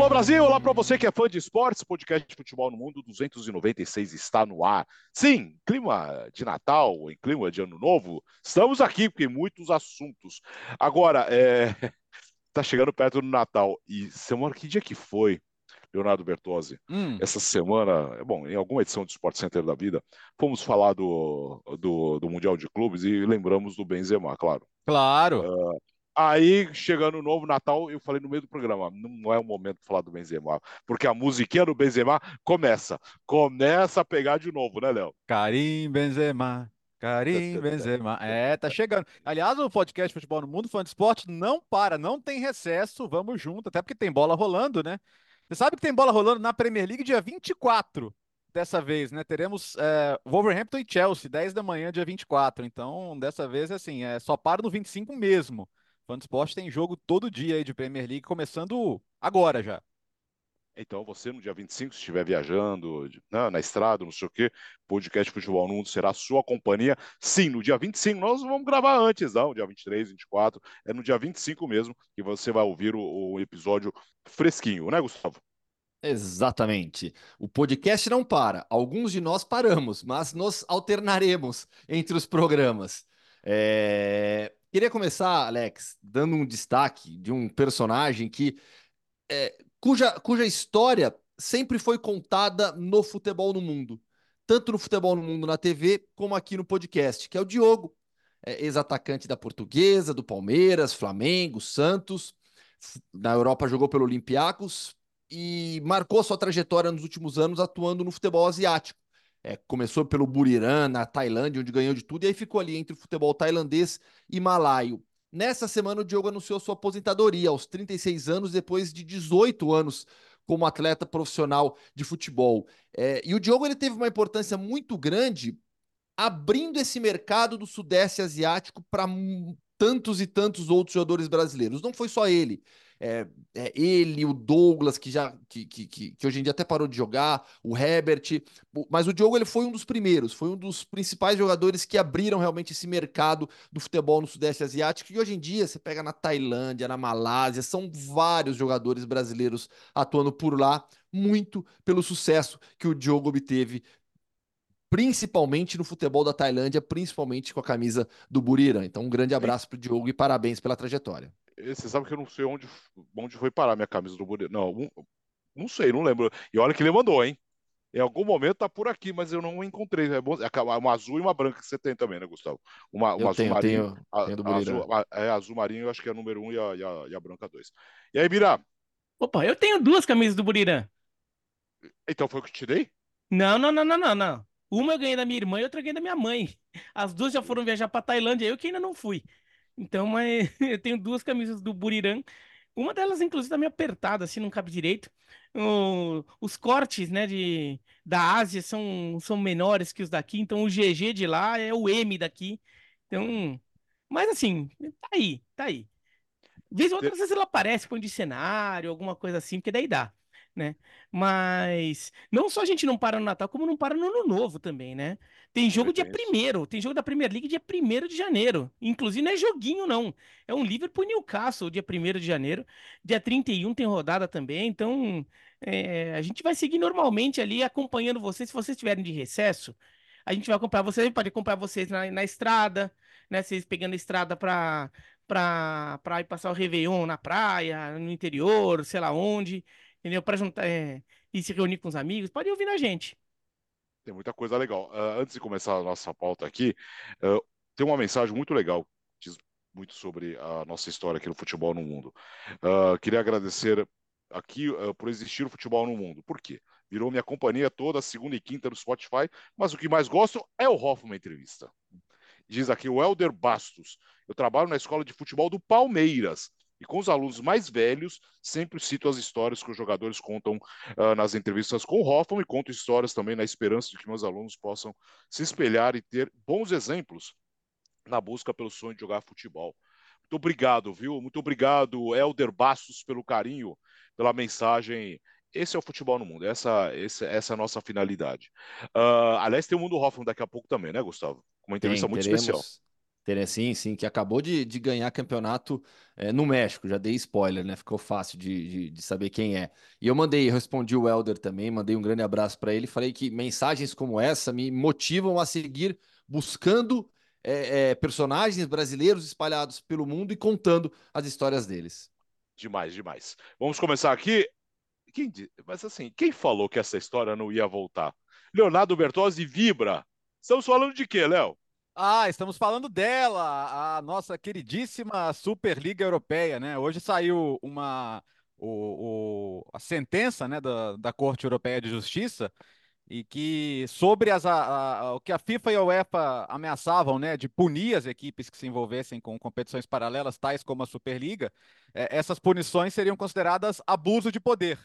Alô Brasil, olá para você que é fã de esportes, podcast de futebol no mundo 296 está no ar. Sim, clima de Natal, em clima de Ano Novo, estamos aqui porque muitos assuntos. Agora, é... tá chegando perto do Natal e semana que dia que foi? Leonardo Bertozzi. Hum. Essa semana, bom, em alguma edição do Sport Center da vida, fomos falar do, do, do Mundial de Clubes e lembramos do Benzema, claro. Claro. Uh, Aí, chegando o novo Natal, eu falei no meio do programa, não é o momento de falar do Benzema, porque a musiquinha do Benzema começa, começa a pegar de novo, né, Léo? Karim Benzema, Karim Benzema. É, tá chegando. Aliás, o podcast Futebol no Mundo, fã de esporte, não para, não tem recesso, vamos junto, até porque tem bola rolando, né? Você sabe que tem bola rolando na Premier League dia 24 dessa vez, né? Teremos é, Wolverhampton e Chelsea, 10 da manhã, dia 24. Então, dessa vez, assim, é só para no 25 mesmo. Fã Esporte tem jogo todo dia aí de Premier League, começando agora já. Então, você no dia 25, se estiver viajando, na, né, na estrada, não sei o quê, podcast Futebol no Mundo será a sua companhia. Sim, no dia 25, nós vamos gravar antes, não, dia 23, 24, é no dia 25 mesmo que você vai ouvir o, o episódio fresquinho, né, Gustavo? Exatamente. O podcast não para. Alguns de nós paramos, mas nos alternaremos entre os programas. É... Queria começar, Alex, dando um destaque de um personagem que é, cuja, cuja história sempre foi contada no futebol no mundo, tanto no futebol no mundo na TV como aqui no podcast, que é o Diogo, é, ex-atacante da Portuguesa, do Palmeiras, Flamengo, Santos. Na Europa jogou pelo Olympiacos e marcou sua trajetória nos últimos anos atuando no futebol asiático. É, começou pelo Buriram, na Tailândia, onde ganhou de tudo, e aí ficou ali entre o futebol tailandês e malaio. Nessa semana, o Diogo anunciou sua aposentadoria aos 36 anos, depois de 18 anos como atleta profissional de futebol. É, e o Diogo ele teve uma importância muito grande abrindo esse mercado do Sudeste Asiático para tantos e tantos outros jogadores brasileiros. Não foi só ele é, é, ele, o Douglas, que já que, que, que, hoje em dia até parou de jogar, o Herbert, mas o Diogo ele foi um dos primeiros, foi um dos principais jogadores que abriram realmente esse mercado do futebol no Sudeste Asiático, e hoje em dia você pega na Tailândia, na Malásia, são vários jogadores brasileiros atuando por lá, muito pelo sucesso que o Diogo obteve principalmente no futebol da Tailândia, principalmente com a camisa do Buriram. Então, um grande abraço para o Diogo e parabéns pela trajetória. Você sabe que eu não sei onde, onde foi parar minha camisa do Buriram. Não, um, não sei, não lembro. E olha que ele mandou, hein? Em algum momento tá por aqui, mas eu não encontrei. É, bom, é uma azul e uma branca que você tem também, né, Gustavo? Uma, uma eu azul tenho, marinho. Tenho, tenho a, azul, é azul marinho, eu acho que é a número um e a, e a, e a branca dois. E aí, Bira? Opa, eu tenho duas camisas do Buriram. Então foi o que te dei? Não, não, não, não, não, não. Uma eu ganhei da minha irmã e outra eu ganhei da minha mãe. As duas já foram viajar pra Tailândia, eu que ainda não fui. Então, mas eu tenho duas camisas do Buriram. Uma delas, inclusive, tá meio apertada, assim, não cabe direito. O, os cortes, né, de, da Ásia são, são menores que os daqui, então o GG de lá é o M daqui. Então, mas assim, tá aí, tá aí. Vez ou outra, às vezes ela aparece, põe de cenário, alguma coisa assim, porque daí dá né? Mas não só a gente não para no Natal, como não para no Ano Novo também, né? Tem jogo dia primeiro, tem jogo da Premier League dia 1 de janeiro. Inclusive não é joguinho, não. É um Liverpool Newcastle, dia 1 de janeiro. Dia 31 tem rodada também, então é, a gente vai seguir normalmente ali acompanhando vocês. Se vocês estiverem de recesso, a gente vai acompanhar vocês, pode acompanhar vocês na, na estrada, né? Vocês pegando a estrada para para ir passar o Réveillon na praia, no interior, sei lá onde entendeu? Para juntar é, e se reunir com os amigos, pode ouvir na gente. Tem muita coisa legal. Uh, antes de começar a nossa pauta aqui, uh, tem uma mensagem muito legal que diz muito sobre a nossa história aqui no futebol no mundo. Uh, queria agradecer aqui por existir o futebol no mundo. Por quê? Virou minha companhia toda, segunda e quinta no Spotify, mas o que mais gosto é o Hoffman Entrevista. Diz aqui o Helder Bastos. Eu trabalho na escola de futebol do Palmeiras e com os alunos mais velhos, sempre cito as histórias que os jogadores contam uh, nas entrevistas com o Hoffman e conto histórias também na esperança de que meus alunos possam se espelhar e ter bons exemplos na busca pelo sonho de jogar futebol. Muito obrigado, viu? Muito obrigado, Helder Bastos, pelo carinho, pela mensagem. Esse é o futebol no mundo, essa, essa, essa é a nossa finalidade. Uh, aliás, tem o Mundo Hoffman daqui a pouco também, né, Gustavo? Uma entrevista tem, muito teremos, especial Sim, sim, que acabou de, de ganhar campeonato é, no México, já dei spoiler, né? Ficou fácil de, de, de, saber quem é. E eu mandei, respondi o Helder também, mandei um grande abraço para ele, falei que mensagens como essa me motivam a seguir buscando é, é, personagens brasileiros espalhados pelo mundo e contando as histórias deles. Demais, demais. Vamos começar aqui. Quem, mas assim, quem falou que essa história não ia voltar? Leonardo Bertozzi vibra. Estamos falando de quê, Léo? Ah, estamos falando dela, a nossa queridíssima Superliga Europeia, né? Hoje saiu uma o, o, a sentença né, da, da Corte Europeia de Justiça e que sobre as, a, a, o que a FIFA e a UEFA ameaçavam, né, de punir as equipes que se envolvessem com competições paralelas, tais como a Superliga, é, essas punições seriam consideradas abuso de poder.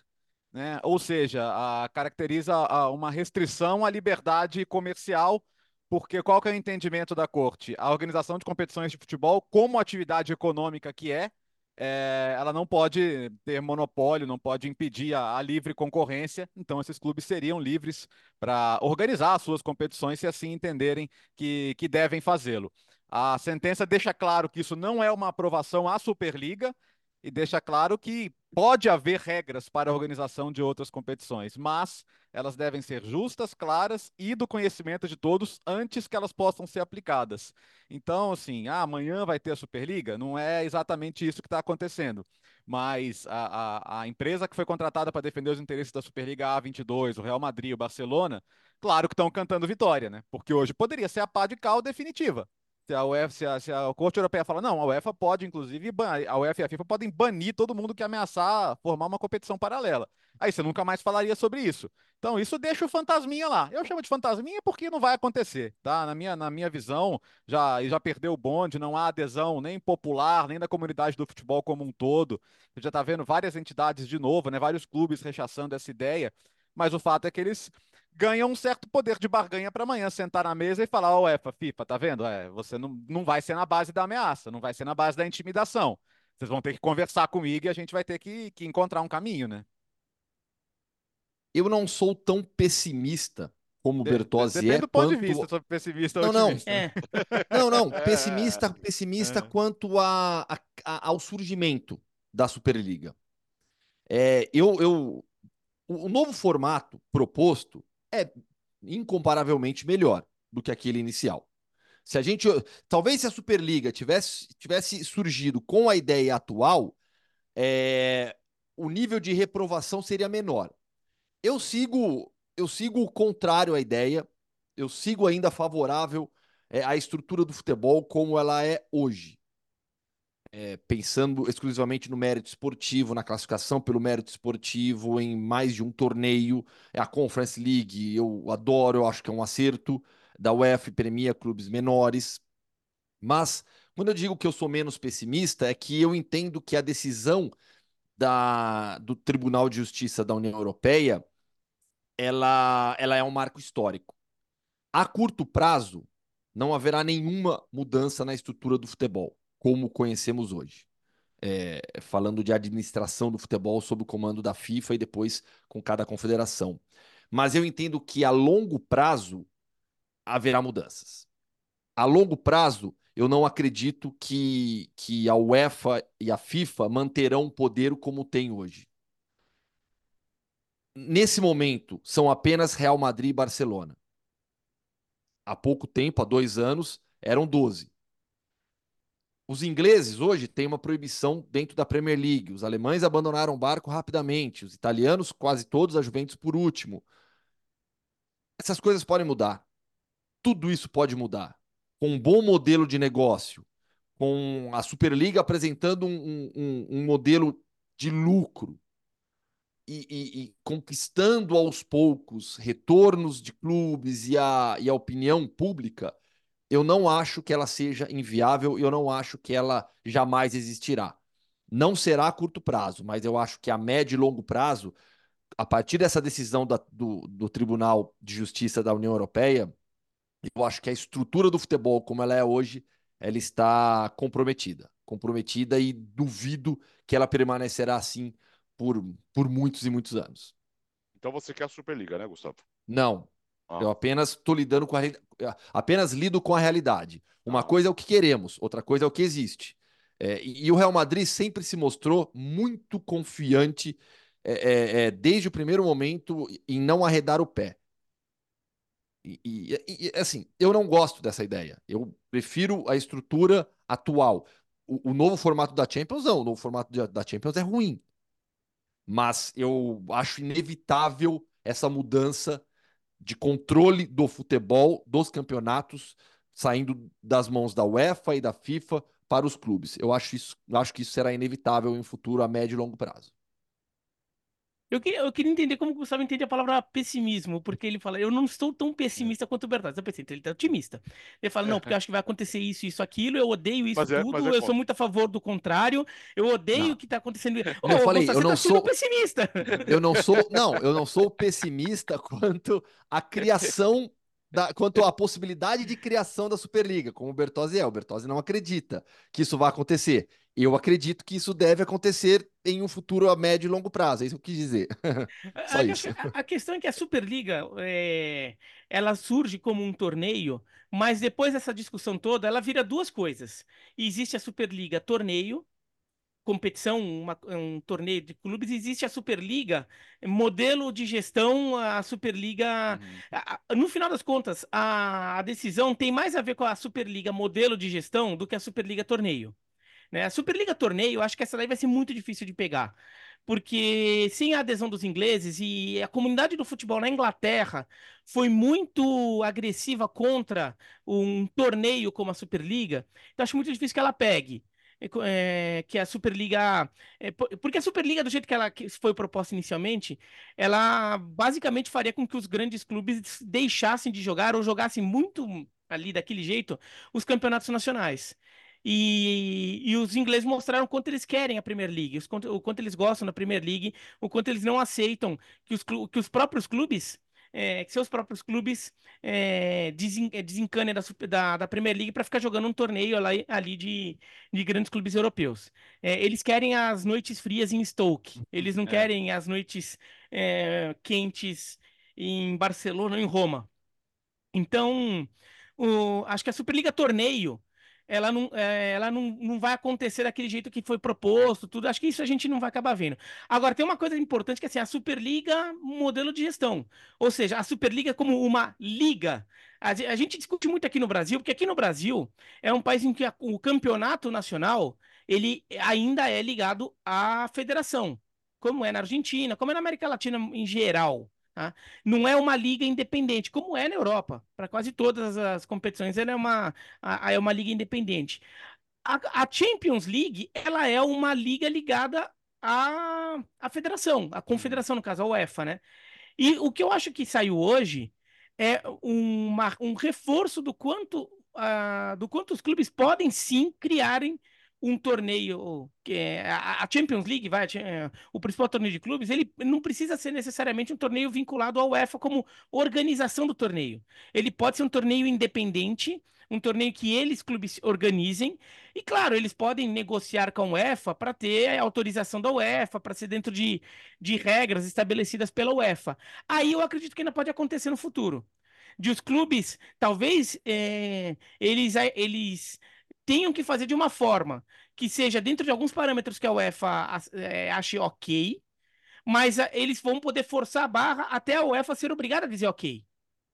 Né? Ou seja, a, caracteriza uma restrição à liberdade comercial porque qual que é o entendimento da corte? A organização de competições de futebol, como atividade econômica que é, é ela não pode ter monopólio, não pode impedir a, a livre concorrência, então esses clubes seriam livres para organizar as suas competições se assim entenderem que, que devem fazê-lo. A sentença deixa claro que isso não é uma aprovação à Superliga, e deixa claro que pode haver regras para a organização de outras competições, mas elas devem ser justas, claras e do conhecimento de todos antes que elas possam ser aplicadas. Então, assim, ah, amanhã vai ter a Superliga? Não é exatamente isso que está acontecendo. Mas a, a, a, empresa que foi contratada para defender os interesses da Superliga A22, o Real Madrid, o Barcelona, claro que estão cantando vitória, né? Porque hoje poderia ser a pá de cal definitiva. Se a UEFA, se a, se a Corte Europeia fala, não, a UEFA pode, inclusive, a UEFA e a FIFA podem banir todo mundo que ameaçar formar uma competição paralela. Aí você nunca mais falaria sobre isso. Então, isso deixa o fantasminha lá. Eu chamo de fantasminha porque não vai acontecer, tá? Na minha, na minha visão, já, já perdeu o bonde, não há adesão nem popular, nem da comunidade do futebol como um todo. Você já está vendo várias entidades de novo, né? Vários clubes rechaçando essa ideia. Mas o fato é que eles ganha um certo poder de barganha para amanhã sentar na mesa e falar: Ó, oh, UEFA, FIFA, tá vendo? É, você não, não vai ser na base da ameaça, não vai ser na base da intimidação. Vocês vão ter que conversar comigo e a gente vai ter que, que encontrar um caminho, né? Eu não sou tão pessimista como o Bertozzi Depende é. do ponto quanto... de vista, sou pessimista ou não, otimista. Não, é. não, não, pessimista, pessimista é. quanto a, a, a, ao surgimento da Superliga. É, eu, eu, o novo formato proposto é incomparavelmente melhor do que aquele inicial. Se a gente, talvez se a Superliga tivesse, tivesse surgido com a ideia atual, é, o nível de reprovação seria menor. Eu sigo, eu sigo o contrário à ideia. Eu sigo ainda favorável é, à estrutura do futebol como ela é hoje é, pensando exclusivamente no mérito esportivo, na classificação pelo mérito esportivo, em mais de um torneio. É a Conference League, eu adoro, eu acho que é um acerto. Da UEFA premia clubes menores. Mas, quando eu digo que eu sou menos pessimista, é que eu entendo que a decisão da, do Tribunal de Justiça da União Europeia ela, ela é um marco histórico. A curto prazo, não haverá nenhuma mudança na estrutura do futebol como conhecemos hoje. É, falando de administração do futebol sob o comando da FIFA e depois com cada confederação. Mas eu entendo que a longo prazo haverá mudanças. A longo prazo, eu não acredito que, que a UEFA e a FIFA manterão o poder como tem hoje. Nesse momento, são apenas Real Madrid e Barcelona. Há pouco tempo, há dois anos, eram 12. Os ingleses hoje têm uma proibição dentro da Premier League. Os alemães abandonaram o barco rapidamente. Os italianos, quase todos, a Juventus por último. Essas coisas podem mudar. Tudo isso pode mudar. Com um bom modelo de negócio, com a Superliga apresentando um, um, um modelo de lucro e, e, e, conquistando aos poucos retornos de clubes e a, e a opinião pública eu não acho que ela seja inviável e eu não acho que ela jamais existirá. Não será a curto prazo, mas eu acho que a médio e longo prazo, a partir dessa decisão da, do, do Tribunal de Justiça da União Europeia, eu acho que a estrutura do futebol, como ela é hoje, ela está comprometida. Comprometida e duvido que ela permanecerá assim por, por muitos e muitos anos. Então você quer a Superliga, né, Gustavo? Não, Ah. Eu apenas estou lidando com a apenas lido com a realidade. Uma ah. coisa é o que queremos, outra coisa é o que existe. É, e, e, o Real Madrid sempre se mostrou muito confiante é, é, é desde o primeiro momento em não arredar o pé. E, e, e, assim, eu não gosto dessa ideia. Eu prefiro a estrutura atual. O, o novo formato da Champions, não. O novo formato de, da Champions é ruim. Mas eu acho inevitável essa mudança de controle do futebol, dos campeonatos, saindo das mãos da UEFA e da FIFA para os clubes. Eu acho, isso, acho que isso será inevitável em futuro a médio e longo prazo. Eu queria, eu queria entender como o Gustavo entende a palavra pessimismo, porque ele fala, eu não estou tão pessimista quanto o Bertazzi. Eu pensei, então ele está otimista. Ele fala, não, porque eu acho que vai acontecer isso, isso, aquilo, eu odeio isso é, tudo, é eu sou muito a favor do contrário, eu odeio o que está acontecendo. Oh, eu falei, eu não tá sou pessimista. Eu não sou, não, eu não sou pessimista quanto a criação da, quanto à possibilidade de criação da Superliga, como o Bertozzi é. O Bertozzi não acredita que isso vai acontecer. Eu acredito que isso deve acontecer em um futuro a médio e longo prazo. É isso que eu quis dizer. Só a, isso. A, a, questão é que a Superliga é, ela surge como um torneio, mas depois dessa discussão toda, ela vira duas coisas. existe a Superliga torneio, competição, uma, um torneio de clubes, existe a Superliga, modelo de gestão, a Superliga. Uhum. A, no final das contas, a, a decisão tem mais a ver com a Superliga modelo de gestão do que a Superliga torneio. Né? A Superliga Torneio, acho que essa daí vai ser muito difícil de pegar. Porque sem a adesão dos ingleses e a comunidade do futebol na Inglaterra foi muito agressiva contra um torneio como a Superliga, então acho muito difícil que ela pegue. É, que a Superliga. É, porque a Superliga, do jeito que ela foi proposta inicialmente, ela basicamente faria com que os grandes clubes deixassem de jogar ou jogassem muito ali daquele jeito os campeonatos nacionais. E, e os ingleses mostraram o quanto eles querem a Premier League, o quanto eles gostam da Premier League, o quanto eles não aceitam que os, que os próprios clubes é, que seus próprios clubes é, desen, é, desencanem da, da, da, Premier League para ficar jogando um torneio ali, ali de, de grandes clubes europeus. É, eles querem as noites frias em Stoke, eles não é. querem as noites quentes em Barcelona ou em Roma. Então, o, acho que a Superliga Torneio ela não, é, ela não, não vai acontecer daquele jeito que foi proposto, tudo. Acho que isso a gente não vai acabar vendo. Agora, tem uma coisa importante que é assim, a Superliga modelo de gestão. Ou seja, a Superliga como uma liga. A, gente discute muito aqui no Brasil, porque aqui no Brasil é um país em que o campeonato nacional ele ainda é ligado à federação, como é na Argentina, como é na América Latina em geral. Tá? Não é uma liga independente, como é na Europa. Para quase todas as competições, ela é uma, a, é uma liga independente. A, a, Champions League ela é uma liga ligada à, à federação, à confederação, no caso, a UEFA, né? E o que eu acho que saiu hoje é uma, um reforço do quanto, uh, do quanto os clubes podem sim criarem um torneio que é a Champions League, vai, o principal torneio de clubes, ele não precisa ser necessariamente um torneio vinculado ao UEFA como organização do torneio. Ele pode ser um torneio independente, um torneio que eles clubes organizem. E claro, eles podem negociar com a UEFA para ter autorização da UEFA, para ser dentro de, de regras estabelecidas pela UEFA. Aí eu acredito que ainda pode acontecer no futuro. De os clubes, talvez é, eles, eles tenham que fazer de uma forma que seja dentro de alguns parâmetros que a UEFA é, ache ok, mas a, eles vão poder forçar a barra até a UEFA ser obrigada a dizer ok.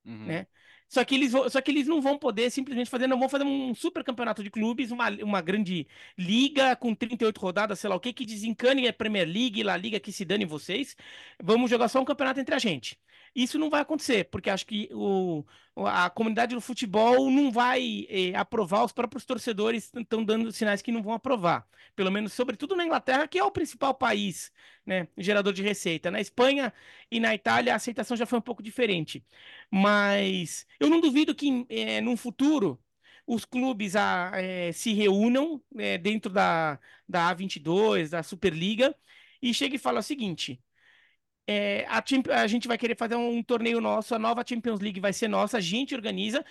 Uhum. Né? Só que, eles, só que eles não vão poder simplesmente fazer, não vão fazer um super campeonato de clubes, uma, uma grande liga com 38 rodadas, sei lá o que, que desencane a Premier League, La Liga, que se dane vocês. Vamos jogar só um campeonato entre a gente. Isso não vai acontecer, porque acho que o, a comunidade do futebol não vai eh, aprovar, os próprios torcedores estão dando sinais que não vão aprovar. Pelo menos, sobretudo na Inglaterra, que é o principal país né, gerador de receita. Na Espanha e na Itália, a aceitação já foi um pouco diferente. Mas eu não duvido que, eh, num futuro, os clubes a, eh, se reúnam eh, dentro da, da A22, da Superliga, e chegue e fale o seguinte É, a, a gente vai querer fazer um torneio nosso, a nova Champions League vai ser nossa, a gente organiza.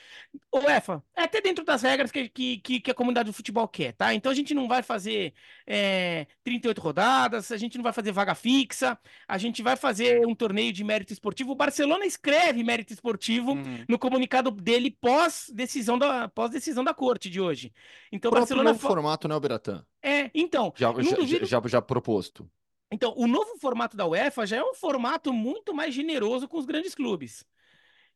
UEFA, é até dentro das regras que, que, que, a comunidade do futebol quer, tá? Então a gente não vai fazer é, 38 rodadas, a gente não vai fazer vaga fixa, a gente vai fazer um torneio de mérito esportivo. O Barcelona escreve mérito esportivo Uhum. no comunicado dele pós decisão da pós decisão da corte de hoje. Então O Barcelona novo formato, né, Beratan? é, então, Já, já, duvido- já, já proposto. Então, o novo formato da UEFA já é um formato muito mais generoso com os grandes clubes.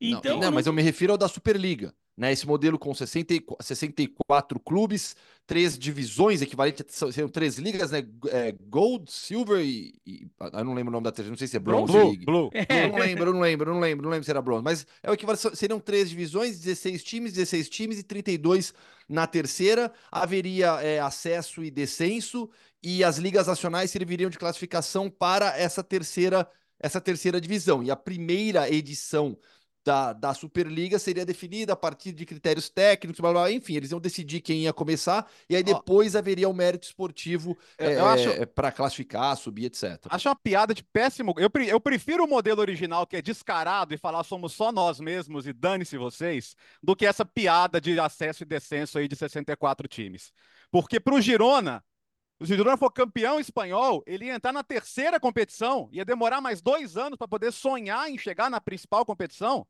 Não, Então, não, mas não- eu me refiro ao da Superliga, né? Esse modelo com 64, 64 clubes, três divisões equivalentes, são, três ligas, né? É, Gold, Silver e, e- ah, Eu não lembro o nome da terceira, não sei se é Bronze Blue, League. Blue. É. Eu não lembro, eu não lembro, eu não lembro, não lembro se era bronze, mas é o equivalente, seriam três divisões, 16 times, 16 times e 32 na terceira. Haveria é, acesso e descenso, e as ligas nacionais serviriam de classificação para essa terceira, essa terceira divisão. E a primeira edição da, da Superliga seria definida a partir de critérios técnicos, blá, blá, enfim, eles iam decidir quem ia começar, e aí Ó. depois haveria o mérito esportivo eu acho- para classificar, subir, etc. Acho uma piada de péssimo. Eu, eu prefiro o modelo original, que é descarado e falar somos só nós mesmos e dane-se vocês, do que essa piada de acesso e descenso aí de 64 times. Porque pro Girona, se o Girona for campeão espanhol, ele ia entrar na terceira competição, ia demorar mais dois anos para poder sonhar em chegar na principal competição.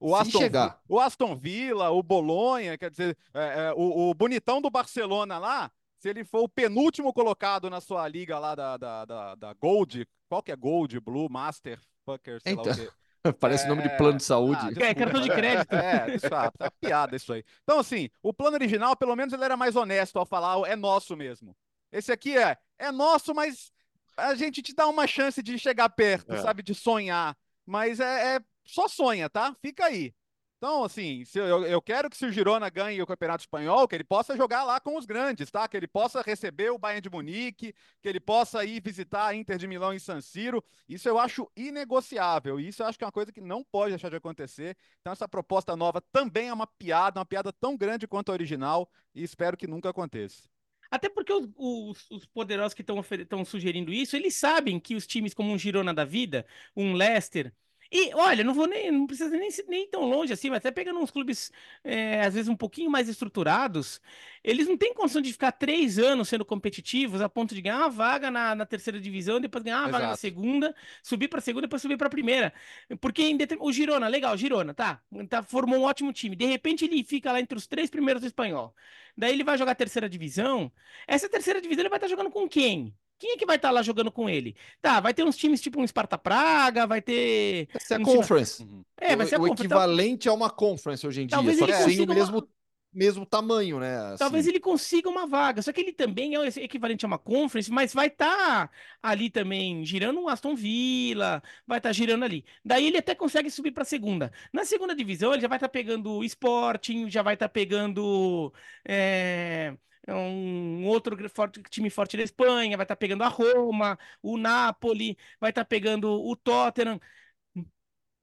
O Se Aston, chegar. O Aston Villa, o Bolonha, quer dizer, é, é, o, o bonitão do Barcelona lá, se ele for o penúltimo colocado na sua liga lá da, da, da, da Gold, qual que é Gold, Blue, Master, Fucker, sei lá Então, o quê. Parece nome de plano de saúde. Ah, É, cartão de crédito. É, isso é uma piada isso aí. Então, assim, o plano original, pelo menos, ele era mais honesto ao falar, é nosso mesmo. Esse aqui é, é nosso, mas a gente te dá uma chance de chegar perto, É. sabe, de sonhar. Mas é, é- só sonha, tá? Fica aí. Então, assim, eu, eu quero que se o Girona ganhe o Campeonato Espanhol, que ele possa jogar lá com os grandes, tá? Que ele possa receber o Bayern de Munique, que ele possa ir visitar a Inter de Milão em San Siro. Isso eu acho inegociável. Isso eu acho que é uma coisa que não pode deixar de acontecer. Então, essa proposta nova também é uma piada, uma piada tão grande quanto a original, e espero que nunca aconteça. Até porque os, os- os poderosos que estão sugerindo isso, eles sabem que os times como um Girona da vida, um Leicester. E olha, não vou nem, não precisa nem, nem tão longe assim, mas até pegando uns clubes, é, às vezes, um pouquinho mais estruturados, eles não têm condição de ficar três anos sendo competitivos a ponto de ganhar uma vaga na, na terceira divisão, depois ganhar uma vaga na Exato. segunda, subir para segunda, depois subir para primeira. Porque em determin- o Girona, legal, Girona, tá, tá, formou um ótimo time. De repente ele fica lá entre os três primeiros do espanhol. Daí ele vai jogar a terceira divisão. Essa terceira divisão ele vai estar jogando com quem? Quem é que vai estar lá jogando com ele? Tá, vai ter uns times tipo um Sparta Praga, vai ter. Vai ser a um time- conference. É, vai o, ser a o conference. equivalente a uma conference hoje em dia, Talvez só ele que sem o consiga uma- mesmo, mesmo tamanho, né? assim. Talvez ele consiga uma vaga, só que ele também é o equivalente a uma conference, mas vai estar ali também girando um Aston Villa, vai estar girando ali. Daí ele até consegue subir para a segunda. Na segunda divisão ele já vai estar pegando o Sporting, já vai estar pegando é, um outro forte- time forte da Espanha, vai estar pegando a Roma, o Napoli, vai estar pegando o Tottenham.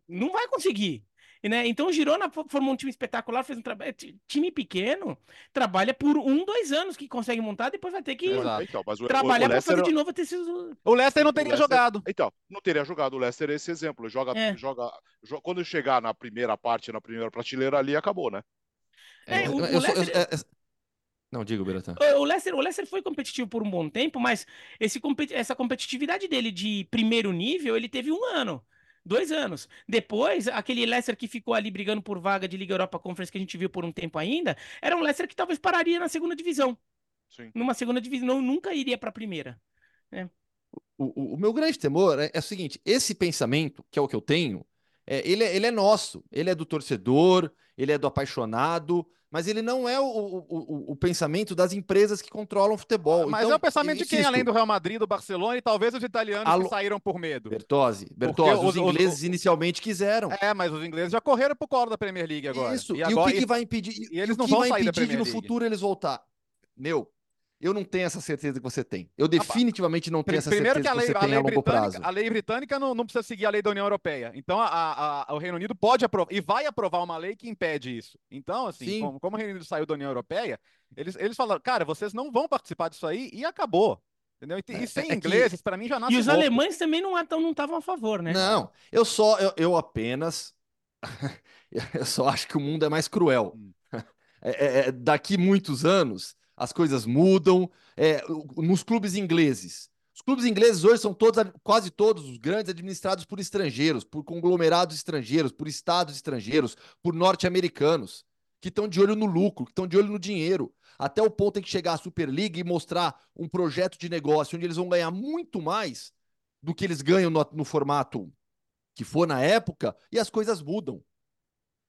Não vai conseguir. Né? Então o Girona fo- formou um time espetacular, fez um trabalho. ti- Time pequeno, trabalha por um, dois anos que consegue montar, depois vai ter que Exato. Então, trabalhar para fazer de novo ter sido. O Leicester não teria Leicester- jogado. Então, não teria jogado o Leicester esse exemplo. Joga, É. joga, jo- quando chegar na primeira parte, na primeira prateleira ali, acabou, né? É, o- eu o eu- Leicester- é- é- Não, diga, Beratan. O Leicester, o Leicester foi competitivo por um bom tempo, mas esse, competi- essa competitividade dele de primeiro nível, ele teve um ano, dois anos. Depois, aquele Leicester que ficou ali brigando por vaga de Liga Europa Conference que a gente viu por um tempo ainda, era um Leicester que talvez pararia na segunda divisão. Sim. Numa segunda divisão, não- nunca iria para a primeira. O, o- o meu grande temor é, é o seguinte: esse pensamento, que é o que eu tenho, é, ele, é, ele é nosso, ele é do torcedor, ele é do apaixonado, mas ele não é o, o, o- o pensamento das empresas que controlam o futebol. Mas Então, é o pensamento de quem, além do Real Madrid, do Barcelona e talvez os italianos Alô- que saíram por medo. Bertozzi, Bertozzi, os- os ingleses os- inicialmente quiseram. É, mas os ingleses já correram pro colo da Premier League agora. Isso. E, agora, o que, que vai impedir? e eles não vão vai sair da impedir Premier no League. futuro eles voltar? Meu, eu não tenho essa certeza que você tem. Eu definitivamente não tenho essa Primeiro que certeza a que lei, você a tem lei a longo prazo. britânica, a lei britânica não, não precisa seguir a lei da União Europeia. Então a- a- a- o Reino Unido pode aprovar e vai aprovar uma lei que impede isso. Então, assim, Sim. como, como o Reino Unido saiu da União Europeia, eles, eles falaram, cara, vocês não vão participar disso aí e acabou. Entendeu? E, É, e sem é que- ingleses, pra mim já nasce E os louco. alemães também não estavam a favor, né? Não, eu só, eu, eu apenas, eu só acho que o mundo é mais cruel. Hum. É, é, é, daqui muitos anos, as coisas mudam. É, nos clubes ingleses, os clubes ingleses hoje são todos, quase todos os grandes, administrados por estrangeiros, por conglomerados estrangeiros, por estados estrangeiros, por norte-americanos, que estão de olho no lucro, que estão de olho no dinheiro. Até o ponto em que chegar a Superliga e mostrar um projeto de negócio onde eles vão ganhar muito mais do que eles ganham no, no formato que for na época, e as coisas mudam.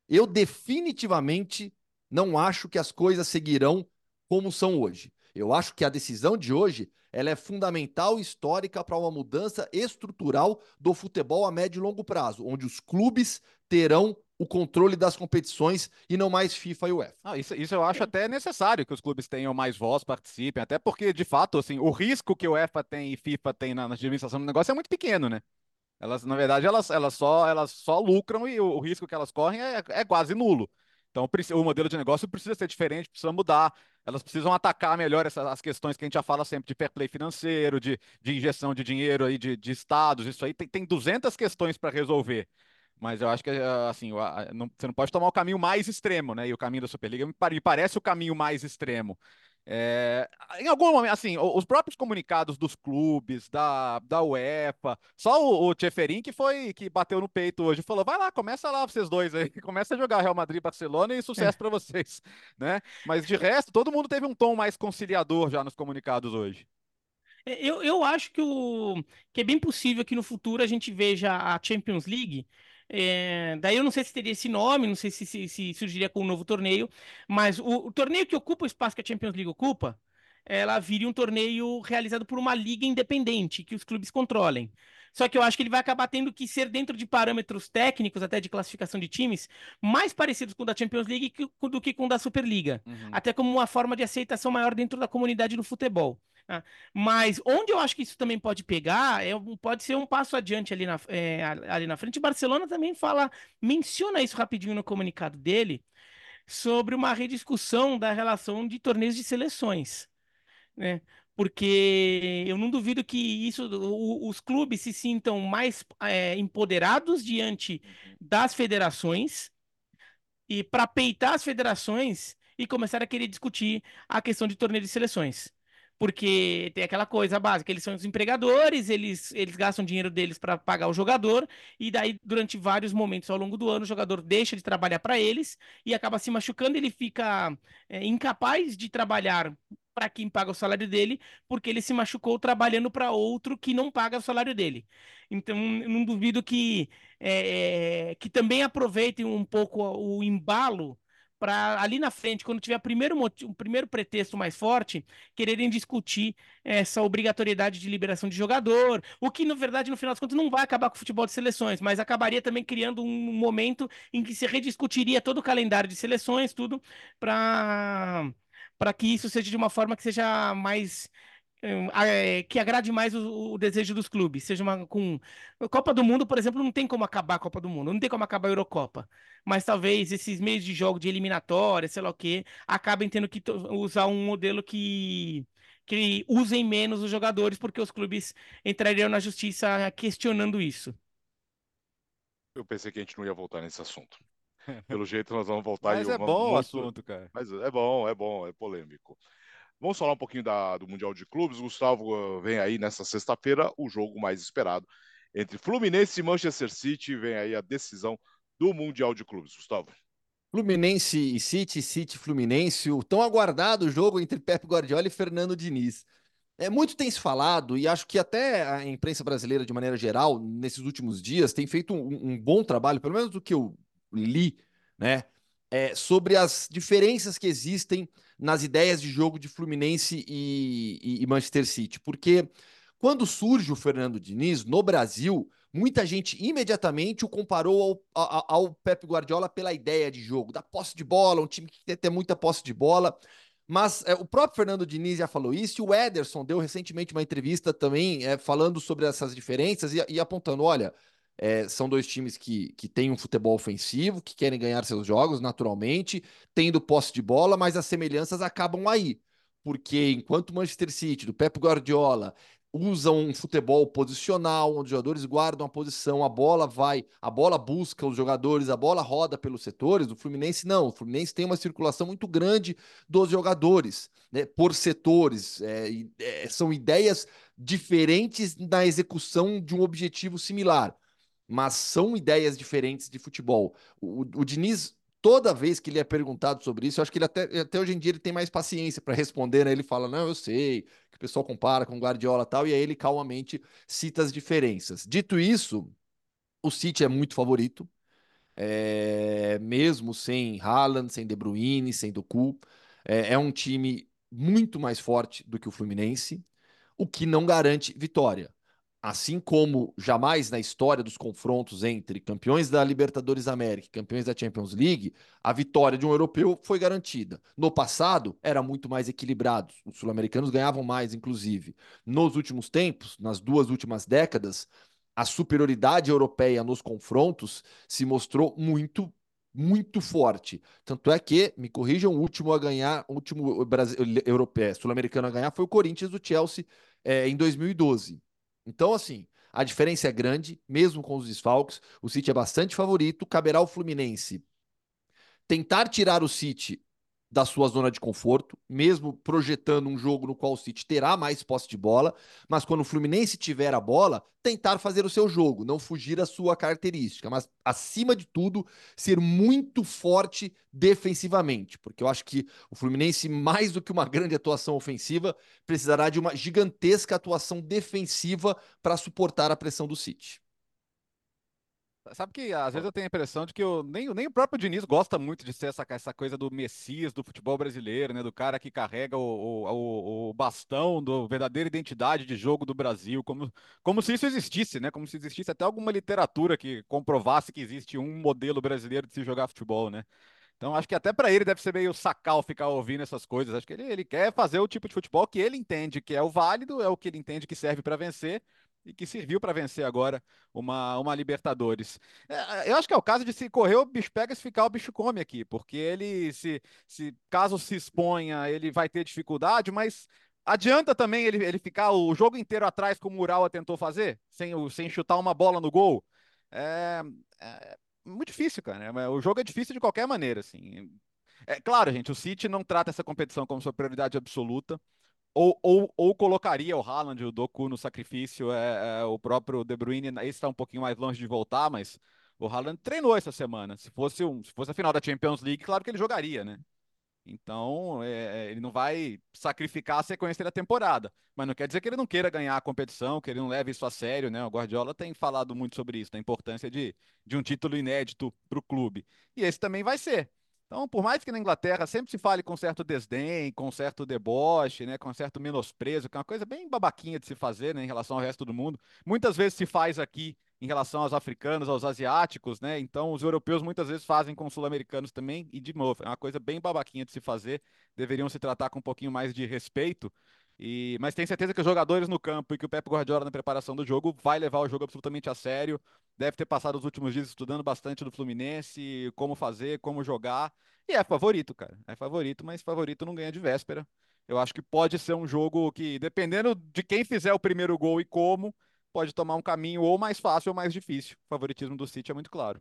Eu definitivamente não acho que as coisas seguirão como são hoje. Eu acho que a decisão de hoje ela é fundamental e histórica para uma mudança estrutural do futebol a médio e longo prazo, onde os clubes terão o controle das competições e não mais FIFA e UEFA. Ah, isso, isso eu acho até necessário que os clubes tenham mais voz, participem, até porque, de fato, assim, o risco que o UEFA tem e FIFA tem na, na administração do negócio é muito pequeno, né? Elas, na verdade, elas, elas, só, elas só lucram e o, o risco que elas correm é, é quase nulo. Então, o modelo de negócio precisa ser diferente, precisa mudar. Elas precisam atacar melhor essas, as questões que a gente já fala sempre de fair play financeiro, de, de injeção de dinheiro aí de, de estados. Isso aí tem, tem 200 questões para resolver. Mas eu acho que eh, assim, não- você não pode tomar o caminho mais extremo, né? E o caminho da Superliga me parece o caminho mais extremo. É, em algum momento, assim, os próprios comunicados dos clubes, da, da UEFA, só o, o Tcheferin que foi que bateu no peito hoje e falou: vai lá, começa lá vocês dois aí, começa a jogar Real Madrid e Barcelona e sucesso para vocês, né? Mas de resto, todo mundo teve um tom mais conciliador já nos comunicados hoje. É, Eu, eu acho que, o, que é bem possível que no futuro a gente veja a Champions League. É, daí eu não sei se teria esse nome, não sei se, se- se surgiria com um novo torneio, mas o, o torneio que ocupa o espaço que a Champions League ocupa, ela viria um torneio realizado por uma liga independente, que os clubes controlem. Só que eu acho que ele vai acabar tendo que ser dentro de parâmetros técnicos, até de classificação de times, mais parecidos com o da Champions League do que com o da Superliga até como uma forma de aceitação maior dentro da comunidade do futebol. Mas onde eu acho que isso também pode pegar, é, pode ser um passo adiante ali na, é, ali na frente. Barcelona também fala, menciona isso rapidinho no comunicado dele, sobre uma rediscussão da relação de torneios de seleções. Né? Porque eu não duvido que isso, o- os clubes se sintam mais é, empoderados diante das federações e para peitar as federações e começar a querer discutir a questão de torneio de seleções. Porque tem aquela coisa básica, eles são os empregadores, eles, eles gastam dinheiro deles para pagar o jogador, e daí, durante vários momentos ao longo do ano, o jogador deixa de trabalhar para eles e acaba se machucando, ele fica é, incapaz de trabalhar para quem paga o salário dele, porque ele se machucou trabalhando para outro que não paga o salário dele. Então, não duvido que é, que também aproveitem um pouco o embalo para ali na frente, quando tiver primeiro motivo, um primeiro pretexto mais forte, quererem discutir essa obrigatoriedade de liberação de jogador, o que, na verdade, no final das contas, não vai acabar com o futebol de seleções, mas acabaria também criando um momento em que se rediscutiria todo o calendário de seleções, tudo, para para que isso seja de uma forma que seja mais que agrade mais o, o desejo dos clubes. Seja uma com a Copa do Mundo, por exemplo, não tem como acabar a Copa do Mundo, não tem como acabar a Eurocopa. Mas talvez esses meios de jogo de eliminatória, sei lá o quê, acabem tendo que to- usar um modelo que que usem menos os jogadores, porque os clubes entrariam na justiça questionando isso. Eu pensei que a gente não ia voltar nesse assunto. Pelo jeito, nós vamos voltar Mas e é bom o assunto, cara. Mas é bom, é bom, é polêmico. Vamos falar um pouquinho da- do Mundial de Clubes. Gustavo, eh, vem aí nessa sexta-feira o jogo mais esperado entre Fluminense e Manchester City. Vem aí a decisão do Mundial de Clubes. Gustavo. Fluminense e City, City Fluminense, o tão aguardado jogo entre Pep Guardiola e Fernando Diniz. É, muito tem se falado, e acho que até a imprensa brasileira, de maneira geral, nesses últimos dias, tem feito um, um bom trabalho, pelo menos do que eu li, né? É, sobre as diferenças que existem nas ideias de jogo de Fluminense e, e- e Manchester City. Porque quando surge o Fernando Diniz no Brasil, muita gente imediatamente o comparou ao, ao, ao Pep Guardiola pela ideia de jogo, da posse de bola, um time que quer ter muita posse de bola. Mas é, o próprio Fernando Diniz já falou isso, e o Ederson deu recentemente uma entrevista também é, falando sobre essas diferenças e, e apontando: olha, é, são dois times que, que têm um futebol ofensivo, que querem ganhar seus jogos naturalmente, tendo posse de bola, mas as semelhanças acabam aí. porque enquanto o Manchester City, do Pep Guardiola, usa um futebol posicional, onde os jogadores guardam a posição, a bola vai, a bola busca os jogadores, a bola roda pelos setores. O Fluminense não, o Fluminense tem uma circulação muito grande dos jogadores, né, por setores. É, é, são ideias diferentes na execução de um objetivo similar, mas são ideias diferentes de futebol. O, o Diniz toda vez que ele é perguntado sobre isso, eu acho que ele até, até hoje em dia ele tem mais paciência para responder, né? Ele fala, não, eu sei, que o pessoal compara com Guardiola e tal, e aí ele calmamente cita as diferenças. Dito isso, o City é muito favorito, é, mesmo sem Haaland, sem De Bruyne, sem Doku, é, é um time muito mais forte do que o Fluminense, o que não garante vitória assim como jamais na história dos confrontos entre campeões da Libertadores América e campeões da Champions League, a vitória de um europeu foi garantida. No passado, era muito mais equilibrado. Os sul-americanos ganhavam mais, inclusive. Nos últimos tempos, nas duas últimas décadas, a superioridade europeia nos confrontos se mostrou muito muito forte. Tanto é que, me corrijam, o último a ganhar, o último europeu, sul-americano a ganhar foi o Corinthians do Chelsea é, em 2012. Então, assim, a diferença é grande, mesmo com os desfalques. O City é bastante favorito. Caberá ao Fluminense tentar tirar o City da sua zona de conforto, mesmo projetando um jogo no qual o City terá mais posse de bola, mas quando o Fluminense tiver a bola, tentar fazer o seu jogo, não fugir à sua característica, mas acima de tudo, ser muito forte defensivamente, porque eu acho que o Fluminense, mais do que uma grande atuação ofensiva, precisará de uma gigantesca atuação defensiva para suportar a pressão do City. Sabe que às vezes eu tenho a impressão de que eu, nem, nem o próprio Diniz gosta muito de ser essa, essa coisa do Messias do futebol brasileiro, né? Do cara que carrega o, o, o bastão da verdadeira identidade de jogo do Brasil, como, como se isso existisse, né? Como se existisse até alguma literatura que comprovasse que existe um modelo brasileiro de se jogar futebol, né? Então acho que até para ele deve ser meio sacal ficar ouvindo essas coisas. Acho que ele, ele quer fazer o tipo de futebol que ele entende que é o válido, é o que ele entende que serve para vencer e que serviu para vencer agora uma, uma Libertadores. É, eu acho que é o caso de se correr, o bicho pega, se ficar, o bicho come aqui, porque ele, se, se caso se exponha, ele vai ter dificuldade, mas adianta também ele, ele ficar o jogo inteiro atrás, como o Urawa tentou fazer, sem, sem chutar uma bola no gol. É, é muito difícil, cara. É, o jogo é difícil de qualquer maneira, assim. É claro, gente, o City não trata essa competição como sua prioridade absoluta ou, ou, ou colocaria o Haaland o Doku no sacrifício, é, é, o próprio De Bruyne, está um pouquinho mais longe de voltar, mas o Haaland treinou essa semana. Se fosse, um, se fosse a final da Champions League, claro que ele jogaria, né? Então, é, é, ele não vai sacrificar a sequência da temporada. Mas não quer dizer que ele não queira ganhar a competição, que ele não leve isso a sério, né? O Guardiola tem falado muito sobre isso, da importância de, de um título inédito para o clube. E esse também vai ser. Então, por mais que na Inglaterra sempre se fale com certo desdém, com certo deboche, né, com certo menosprezo, que é uma coisa bem babaquinha de se fazer né, em relação ao resto do mundo, muitas vezes se faz aqui em relação aos africanos, aos asiáticos, né? Então, os europeus muitas vezes fazem com os sul-americanos também, e de novo, é uma coisa bem babaquinha de se fazer, deveriam se tratar com um pouquinho mais de respeito. E, mas tenho certeza que os jogadores no campo e que o Pep Guardiola na preparação do jogo vai levar o jogo absolutamente a sério. Deve ter passado os últimos dias estudando bastante do Fluminense, como fazer, como jogar. E é favorito, cara. É favorito, mas favorito não ganha de véspera. Eu acho que pode ser um jogo que, dependendo de quem fizer o primeiro gol e como, pode tomar um caminho ou mais fácil ou mais difícil. O favoritismo do City é muito claro.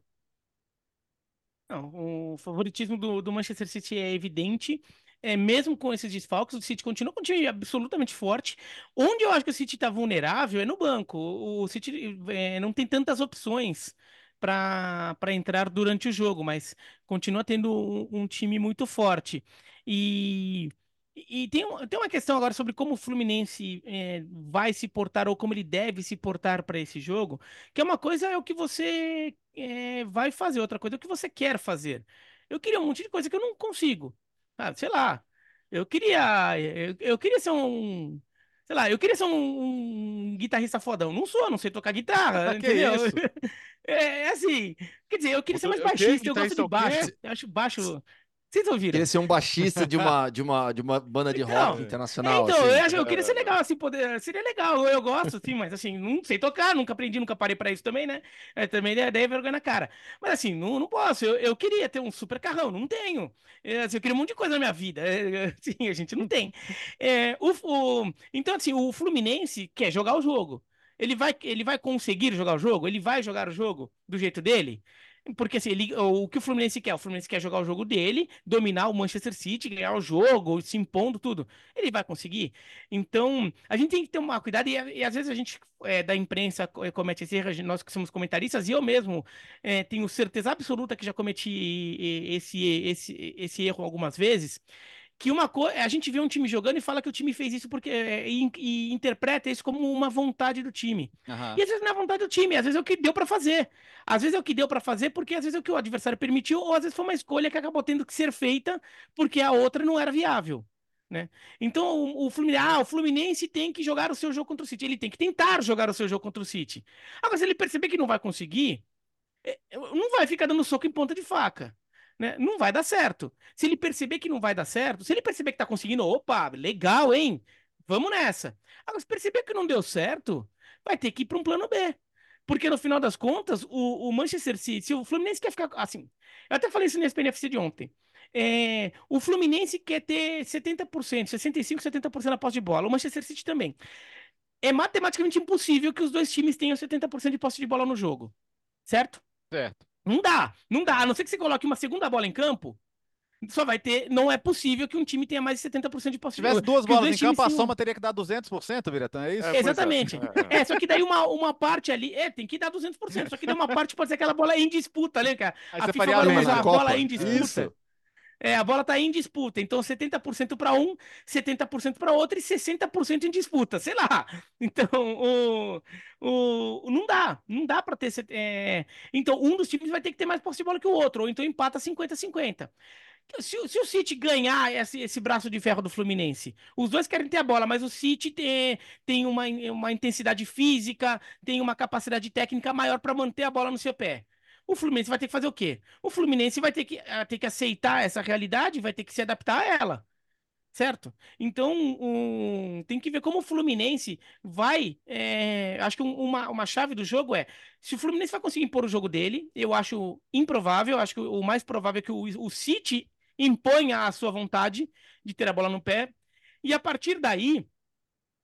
Não, o favoritismo do, do Manchester City é evidente é, mesmo com esses desfalques, o City continua um time absolutamente forte. Onde eu acho que o City está vulnerável é no banco. O City é, não tem tantas opções para entrar durante o jogo, mas continua tendo um, um time muito forte. E, e tem, tem uma questão agora sobre como o Fluminense é, vai se portar ou como ele deve se portar para esse jogo, que é uma coisa é o que você é, vai fazer, outra coisa é o que você quer fazer. Eu queria um monte de coisa que eu não consigo. Ah, sei lá. Eu queria. Eu, eu queria ser um. Sei lá, eu queria ser um, um guitarrista fodão. Não sou, não sei tocar guitarra, entendeu? É, é, assim. Quer dizer, eu queria ser mais baixista, eu gosto de baixo. Eu acho baixo. Vocês ouviram? Queria ser um baixista de uma, de uma, de uma banda de Então, rock É, internacional. então, assim. eu, acho, eu queria ser legal, assim, poder. Seria legal, eu gosto, sim, mas assim, não sei tocar, nunca aprendi, nunca parei pra isso também, né? É, também daí é vergonha na cara. Mas assim, não, não posso. Eu, eu queria ter um super carrão, não tenho. É, assim, eu queria um monte de coisa na minha vida. É, é, sim, a gente não tem. É, o, o- então, assim, o Fluminense quer jogar o jogo. Ele vai, ele vai conseguir jogar o jogo? Ele vai jogar o jogo do jeito dele? Porque assim, ele, o que o Fluminense quer? O Fluminense quer jogar o jogo dele, dominar o Manchester City, ganhar o jogo, se impondo tudo. Ele vai conseguir? Então, a gente tem que ter uma cuidado, e, e às vezes a gente é, da imprensa co- comete esse erro, nós que somos comentaristas, e eu mesmo é, tenho certeza absoluta que já cometi esse, esse, esse erro algumas vezes. Que uma coisa, a gente vê um time jogando e fala que o time fez isso porque é, e, e interpreta isso como uma vontade do time. Aham. E às vezes não é vontade do time, às vezes é o que deu pra fazer. Às vezes é o que deu pra fazer porque às vezes é o que o adversário permitiu, ou às vezes foi uma escolha que acabou tendo que ser feita porque a outra não era viável. Né? Então o, o Fluminense, ah, o Fluminense tem que jogar o seu jogo contra o City. Ele tem que tentar jogar o seu jogo contra o City. Agora, se ele perceber que não vai conseguir, é, não vai ficar dando soco em ponta de faca. Né? Não vai dar certo. Se ele perceber que não vai dar certo, se ele perceber que tá conseguindo, opa, legal, hein? Vamos nessa. Agora, se perceber que não deu certo, vai ter que ir para um plano B. Porque no final das contas, o, o Manchester City, se o Fluminense quer ficar assim, eu até falei isso no SPNFC de ontem. É, o Fluminense quer ter 70%, 65%, 70% da posse de bola. O Manchester City também. É matematicamente impossível que os dois times tenham 70% de posse de bola no jogo. Certo? Certo. Não dá, não dá. A não ser que você coloque uma segunda bola em campo, só vai ter. Não é possível que um time tenha mais de 70% de posse Se de bola. tivesse duas bolas em campo, a soma teria que dar 200%, Viratã, é isso? É, é. Exatamente. É, É, só que daí uma, uma parte ali. É, tem que dar 200%. Só que daí uma parte pode ser aquela bola em disputa, né, cara? Aí a FIFA faria vai a usar a bola em disputa. Isso. É, a bola tá em disputa. Então, 70% para um, 70% para outro e 60% em disputa. Sei lá. Então, o, o, não dá. Não dá para ter. é, Então, um dos times vai ter que ter mais posse de bola que o outro. Ou então empata 50-50. Se, se o City ganhar esse, esse braço de ferro do Fluminense, os dois querem ter a bola, mas o City tem, tem uma, uma intensidade física, tem uma capacidade técnica maior para manter a bola no seu pé. O Fluminense vai ter que fazer o quê? O Fluminense vai ter que, ah, ter que aceitar essa realidade, vai ter que se adaptar a ela. Certo? Então, um, tem que ver como o Fluminense vai. é, acho que um- uma, uma chave do jogo é: se o Fluminense vai conseguir impor o jogo dele, eu acho improvável. Acho que o mais provável é que o, o City imponha a sua vontade de ter a bola no pé. E a partir daí,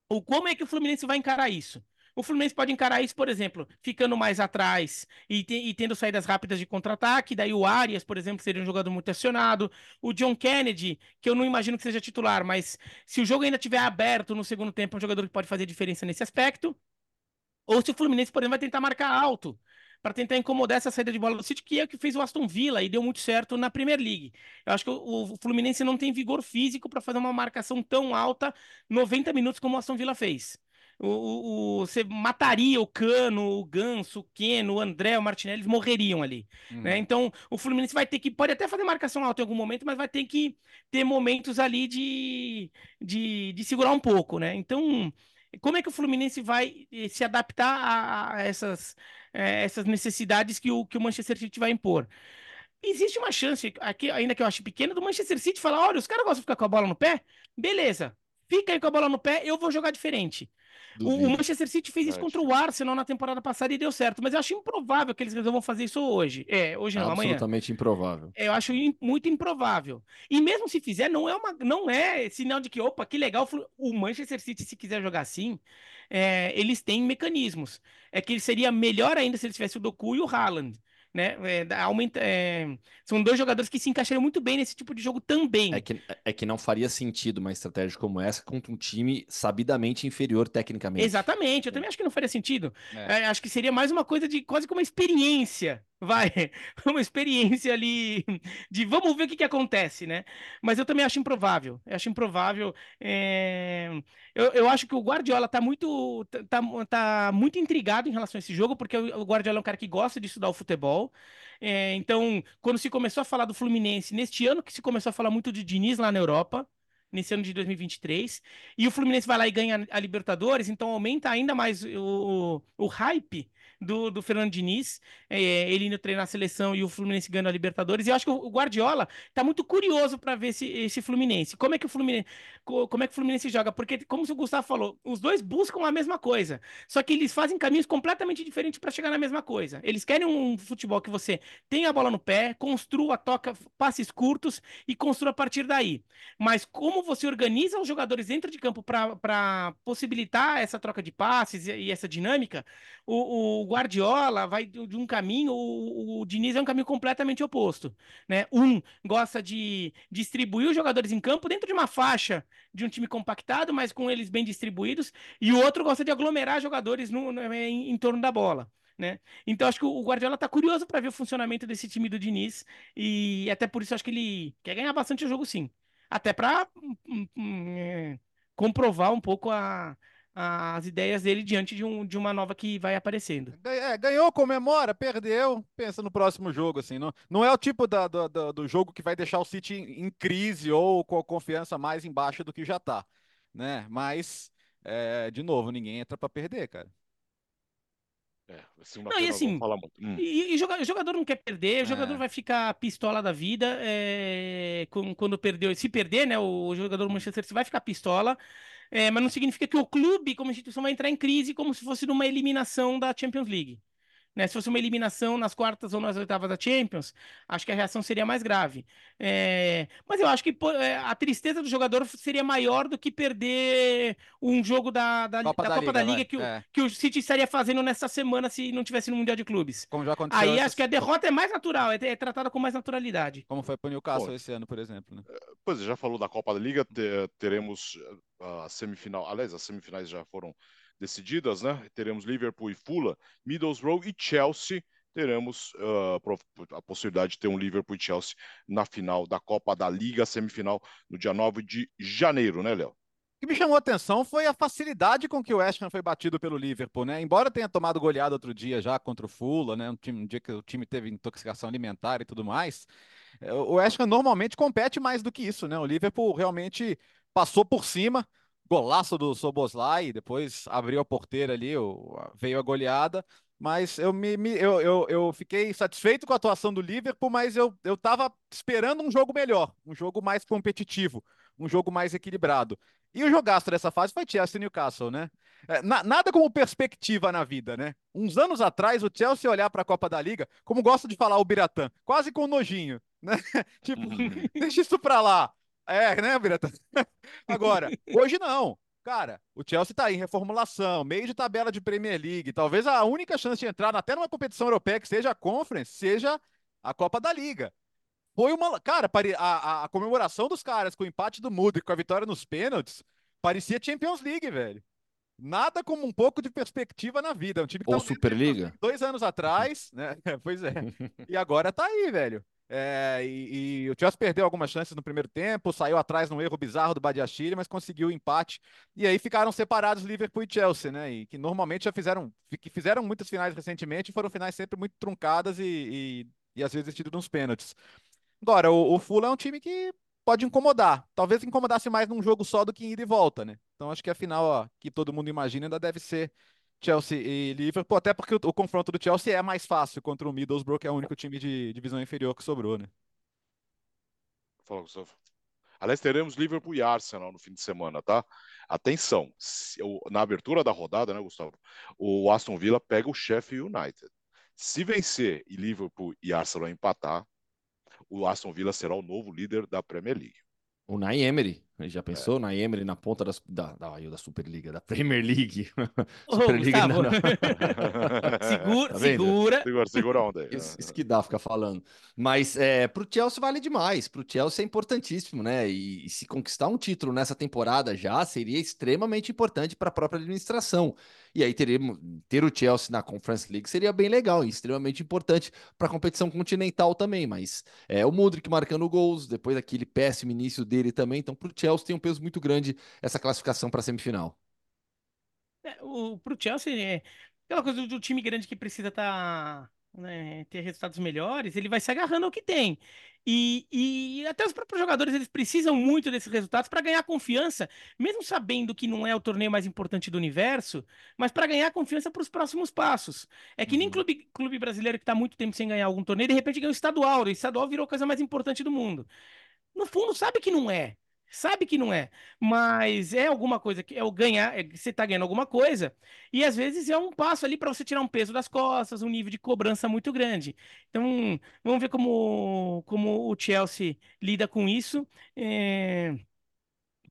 o, como é que o Fluminense vai encarar isso? O Fluminense pode encarar isso, por exemplo, ficando mais atrás e, te- e tendo saídas rápidas de contra-ataque. Daí o Arias, por exemplo, seria um jogador muito acionado. O John Kennedy, que eu não imagino que seja titular, mas se o jogo ainda estiver aberto no segundo tempo, é um jogador que pode fazer diferença nesse aspecto. Ou se o Fluminense, por exemplo, vai tentar marcar alto para tentar incomodar essa saída de bola do City, que é o que fez o Aston Villa e deu muito certo na Premier League. Eu acho que o, o Fluminense não tem vigor físico para fazer uma marcação tão alta 90 minutos como o Aston Villa fez. O, o- você mataria o Cano, o Ganso, o Keno, o André, o Martinelli, eles morreriam ali. Hum. né? Então, o Fluminense vai ter que, pode até fazer marcação alta em algum momento, mas vai ter que ter momentos ali de, de, de segurar um pouco, né? Então, como é que o Fluminense vai eh, se adaptar a, a essas, eh, essas necessidades que o, que o Manchester City vai impor? Existe uma chance, aqui, ainda que eu acho pequena, do Manchester City falar: olha, os caras gostam de ficar com a bola no pé? Beleza, fica aí com a bola no pé, eu vou jogar diferente. O, o. Manchester City fez isso Verdade. contra o Arsenal na temporada passada e deu certo, mas eu acho improvável que eles resolvam fazer isso hoje. É, hoje não, amanhã. Absolutamente improvável. Eu acho im- muito improvável. E mesmo se fizer, não é uma, não é sinal de que, opa, que legal. O Manchester City, se quiser jogar assim, é, eles têm mecanismos. É que seria melhor ainda se eles tivessem o Doku e o Haaland. Né? É, aumenta, é, são dois jogadores que se encaixariam muito bem nesse tipo de jogo também. É que, é que não faria sentido uma estratégia como essa contra um time sabidamente inferior tecnicamente. Exatamente, eu também acho que não faria sentido. É. É, acho que seria mais uma coisa de quase como uma experiência, vai, uma experiência ali de vamos ver o que que acontece, né? Mas eu também acho improvável, eu acho improvável. é, Eu, eu acho que o Guardiola tá muito, tá, tá muito intrigado em relação a esse jogo, porque o o Guardiola é um cara que gosta de estudar o futebol. É, então, quando se começou a falar do Fluminense, neste ano que se começou a falar muito de Diniz lá na Europa, nesse ano de 2023. E o Fluminense vai lá e ganha a Libertadores, então aumenta ainda mais o, o, o hype do, do Fernando Diniz, é, ele indo treinar a seleção e o Fluminense ganhando a Libertadores. E eu acho que o Guardiola tá muito curioso para ver esse, esse Fluminense. Como é que o Fluminense, como é que o Fluminense joga? Porque, como o Gustavo falou, os dois buscam a mesma coisa, só que eles fazem caminhos completamente diferentes para chegar na mesma coisa. Eles querem um futebol que você tenha a bola no pé, construa, toca passes curtos e construa a partir daí. Mas como você organiza os jogadores dentro de campo para possibilitar essa troca de passes e, e essa dinâmica, o, o Guardiola vai de um caminho, o, o Diniz é um caminho completamente oposto. Né? Um gosta de distribuir os jogadores em campo dentro de uma faixa de um time compactado, mas com eles bem distribuídos, e o outro gosta de aglomerar jogadores no, no, em, em torno da bola. Né? Então acho que o Guardiola está curioso para ver o funcionamento desse time do Diniz e até por isso acho que ele quer ganhar bastante o jogo sim. Até para hum, hum, hum, é, comprovar um pouco a, as ideias dele diante de, um, de uma nova que vai aparecendo. É, ganhou, comemora, perdeu, pensa no próximo jogo, assim. Não, não é o tipo da, do, do, jogo que vai deixar o City em, em, crise ou com a confiança mais embaixo do que já tá, né? Mas, é, de novo, ninguém entra para perder, cara. É, não, e assim, hum. e, e, o jogador não quer perder, o jogador é. vai ficar pistola da vida é, quando perdeu. Se perder, né, o jogador do Manchester City vai ficar pistola. É, mas não significa que o clube, como instituição, vai entrar em crise como se fosse numa eliminação da Champions League. Né? Se fosse uma eliminação nas quartas ou nas oitavas da Champions, acho que a reação seria mais grave. É... Mas eu acho que é, a tristeza do jogador seria maior do que perder um jogo da, da Copa da, da, Copa Liga, da Liga que, é. o, que o City estaria fazendo nessa semana se não tivesse no Mundial de Clubes. Como já aconteceu. Aí acho que a derrota é mais natural, é, é tratada com mais naturalidade. Como foi para o Newcastle Pô, esse ano, por exemplo. Né? É, pois já falou da Copa da Liga, teremos a semifinal, aliás, as semifinais já foram decididas, né? Teremos Liverpool e Fulham, Middlesbrough e Chelsea. Teremos uh, a possibilidade de ter um Liverpool e Chelsea na final da Copa da Liga, semifinal, no dia 9 de janeiro, né, Léo? O que me chamou a atenção foi a facilidade com que o West Ham foi batido pelo Liverpool, né? Embora tenha tomado goleada outro dia já contra o Fulham, né? Um, time, um dia que o time teve intoxicação alimentar e tudo mais. É, o West Ham normalmente compete mais do que isso, né? O Liverpool realmente passou por cima, golaço do Soboslai, depois abriu a porteira ali, veio a goleada, mas eu, me, me eu, eu, eu, fiquei satisfeito com a atuação do Liverpool, mas eu, eu tava esperando um jogo melhor, um jogo mais competitivo, um jogo mais equilibrado. E o jogaço dessa fase foi Chelsea e Newcastle, né? É, na, nada como perspectiva na vida, né? Uns anos atrás, o Chelsea olhar para a Copa da Liga, como gosta de falar o Biratã, quase com nojinho, né? tipo, deixa isso para lá. É, né, Birata? Agora, hoje não. Cara, o Chelsea tá aí em reformulação, meio de tabela de Premier League. Talvez a única chance de entrar até numa competição europeia que seja a Conference, seja a Copa da Liga. Foi uma. Cara, a, a, a comemoração dos caras com o empate do Mudrik, com a vitória nos pênaltis, parecia Champions League, velho. Nada como um pouco de perspectiva na vida. Um time que Ou Superliga. Dois anos atrás, né? pois é. E agora tá aí, velho. É, e, e, o Chelsea perdeu algumas chances no primeiro tempo, saiu atrás num erro bizarro do Badiachile, mas conseguiu o empate. E aí ficaram separados Liverpool e Chelsea, né? E que normalmente já fizeram, que fizeram muitas finais recentemente foram finais sempre muito truncadas e, e, e às vezes decidido nos pênaltis. Agora, o, o Fulham é um time que pode incomodar. Talvez incomodasse mais num jogo só do que em ida e volta, né? Então acho que a final ó, que todo mundo imagina ainda deve ser Chelsea e Liverpool, até porque o, o, confronto do Chelsea é mais fácil contra o Middlesbrough, que é o único time de divisão inferior que sobrou, né? Fala, Gustavo. Aliás, teremos Liverpool e Arsenal no fim de semana, tá? Atenção, na abertura da rodada, né, Gustavo? O Aston Villa pega o Sheffield United. Se vencer e Liverpool e Arsenal empatar, o Aston Villa será o novo líder da Premier League. O Nay Emery, já pensou? É. Na Emery na ponta das, da, da, da Superliga, da Premier League. Superliga não, não. segura, tá segura. Segura, segura a onda aí. Isso, isso, que dá ficar falando. Mas é, pro Chelsea vale demais. Pro Chelsea é importantíssimo, né? E, e se conquistar um título nessa temporada já seria extremamente importante para a própria administração. E aí teremos, ter o Chelsea na Conference League seria bem legal e extremamente importante para a competição continental também. Mas é o Mudrik marcando gols, depois daquele péssimo início dele também. Então, para o Chelsea tem um peso muito grande essa classificação para a semifinal. É, o, pro Chelsea é aquela coisa do, do time grande que precisa estar. Tá né, ter resultados melhores, ele vai se agarrando ao que tem. E, e até os próprios jogadores eles precisam muito desses resultados para ganhar confiança, mesmo sabendo que não é o torneio mais importante do universo, mas para ganhar confiança para os próximos passos. É que nem Uhum. clube, clube brasileiro que está muito tempo sem ganhar algum torneio, de repente ganha o estadual, e o estadual virou a coisa mais importante do mundo. No fundo, sabe que não é. Sabe que não é, mas é alguma coisa que é o ganhar, é, você tá ganhando alguma coisa, e às vezes é um passo ali para você tirar um peso das costas, um nível de cobrança muito grande. Então, vamos ver como, como o Chelsea lida com isso. É,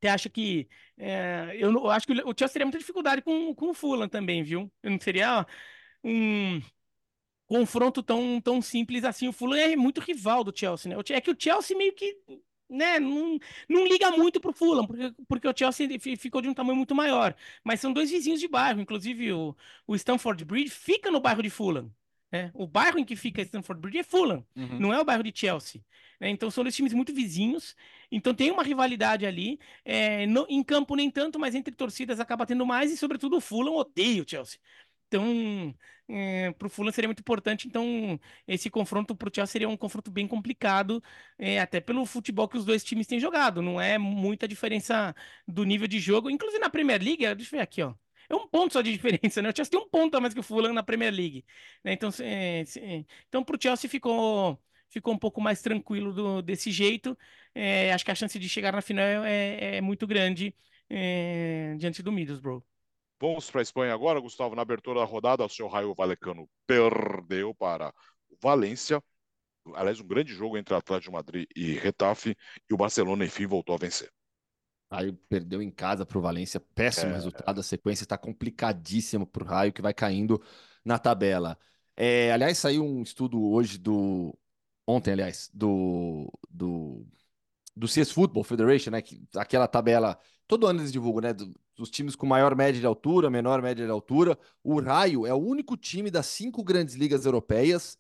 Você acha que. é, eu, eu acho que o Chelsea teria muita dificuldade com, com o Fulham também, viu? Não seria um confronto tão, tão simples assim. O Fulham é muito rival do Chelsea, né? É que o Chelsea meio que, né, não, não liga muito pro Fulham, porque, porque o Chelsea fi- ficou de um tamanho muito maior. Mas são dois vizinhos de bairro, inclusive o, o Stamford Bridge fica no bairro de Fulham. né? O bairro em que fica Stamford Bridge é Fulham, Uhum. não é o bairro de Chelsea. né? Então são dois times muito vizinhos, então tem uma rivalidade ali. É, no- em campo nem tanto, mas entre torcidas acaba tendo mais, e sobretudo o Fulham odeia o Chelsea. Então, é, para o Fulham seria muito importante. Então, esse confronto para o Chelsea seria um confronto bem complicado, é, até pelo futebol que os dois times têm jogado. Não é muita diferença do nível de jogo. Inclusive na Premier League, deixa eu ver aqui, ó. É um ponto só de diferença, né? O Chelsea tem um ponto a mais que o Fulham na Premier League. né? Então, é, é, então para o Chelsea ficou, ficou um pouco mais tranquilo do- desse jeito. É, acho que a chance de chegar na final é, é muito grande é, diante do Middlesbrough. Vamos para a Espanha agora, Gustavo. Na abertura da rodada, o seu Raio Valecano perdeu para o Valência. Aliás, um grande jogo entre Atlético de Madrid e Retafe. E o Barcelona, enfim, voltou a vencer. Raio perdeu em casa para o Valência, péssimo É. resultado. A sequência está complicadíssima para o Raio, que vai caindo na tabela. É, aliás, saiu um estudo hoje do. Ontem, aliás, do, do, do CS Football Federation, né? Que, aquela tabela. Todo ano eles divulgam, né? dos times com maior média de altura, menor média de altura. O Raio é o único time das cinco grandes ligas europeias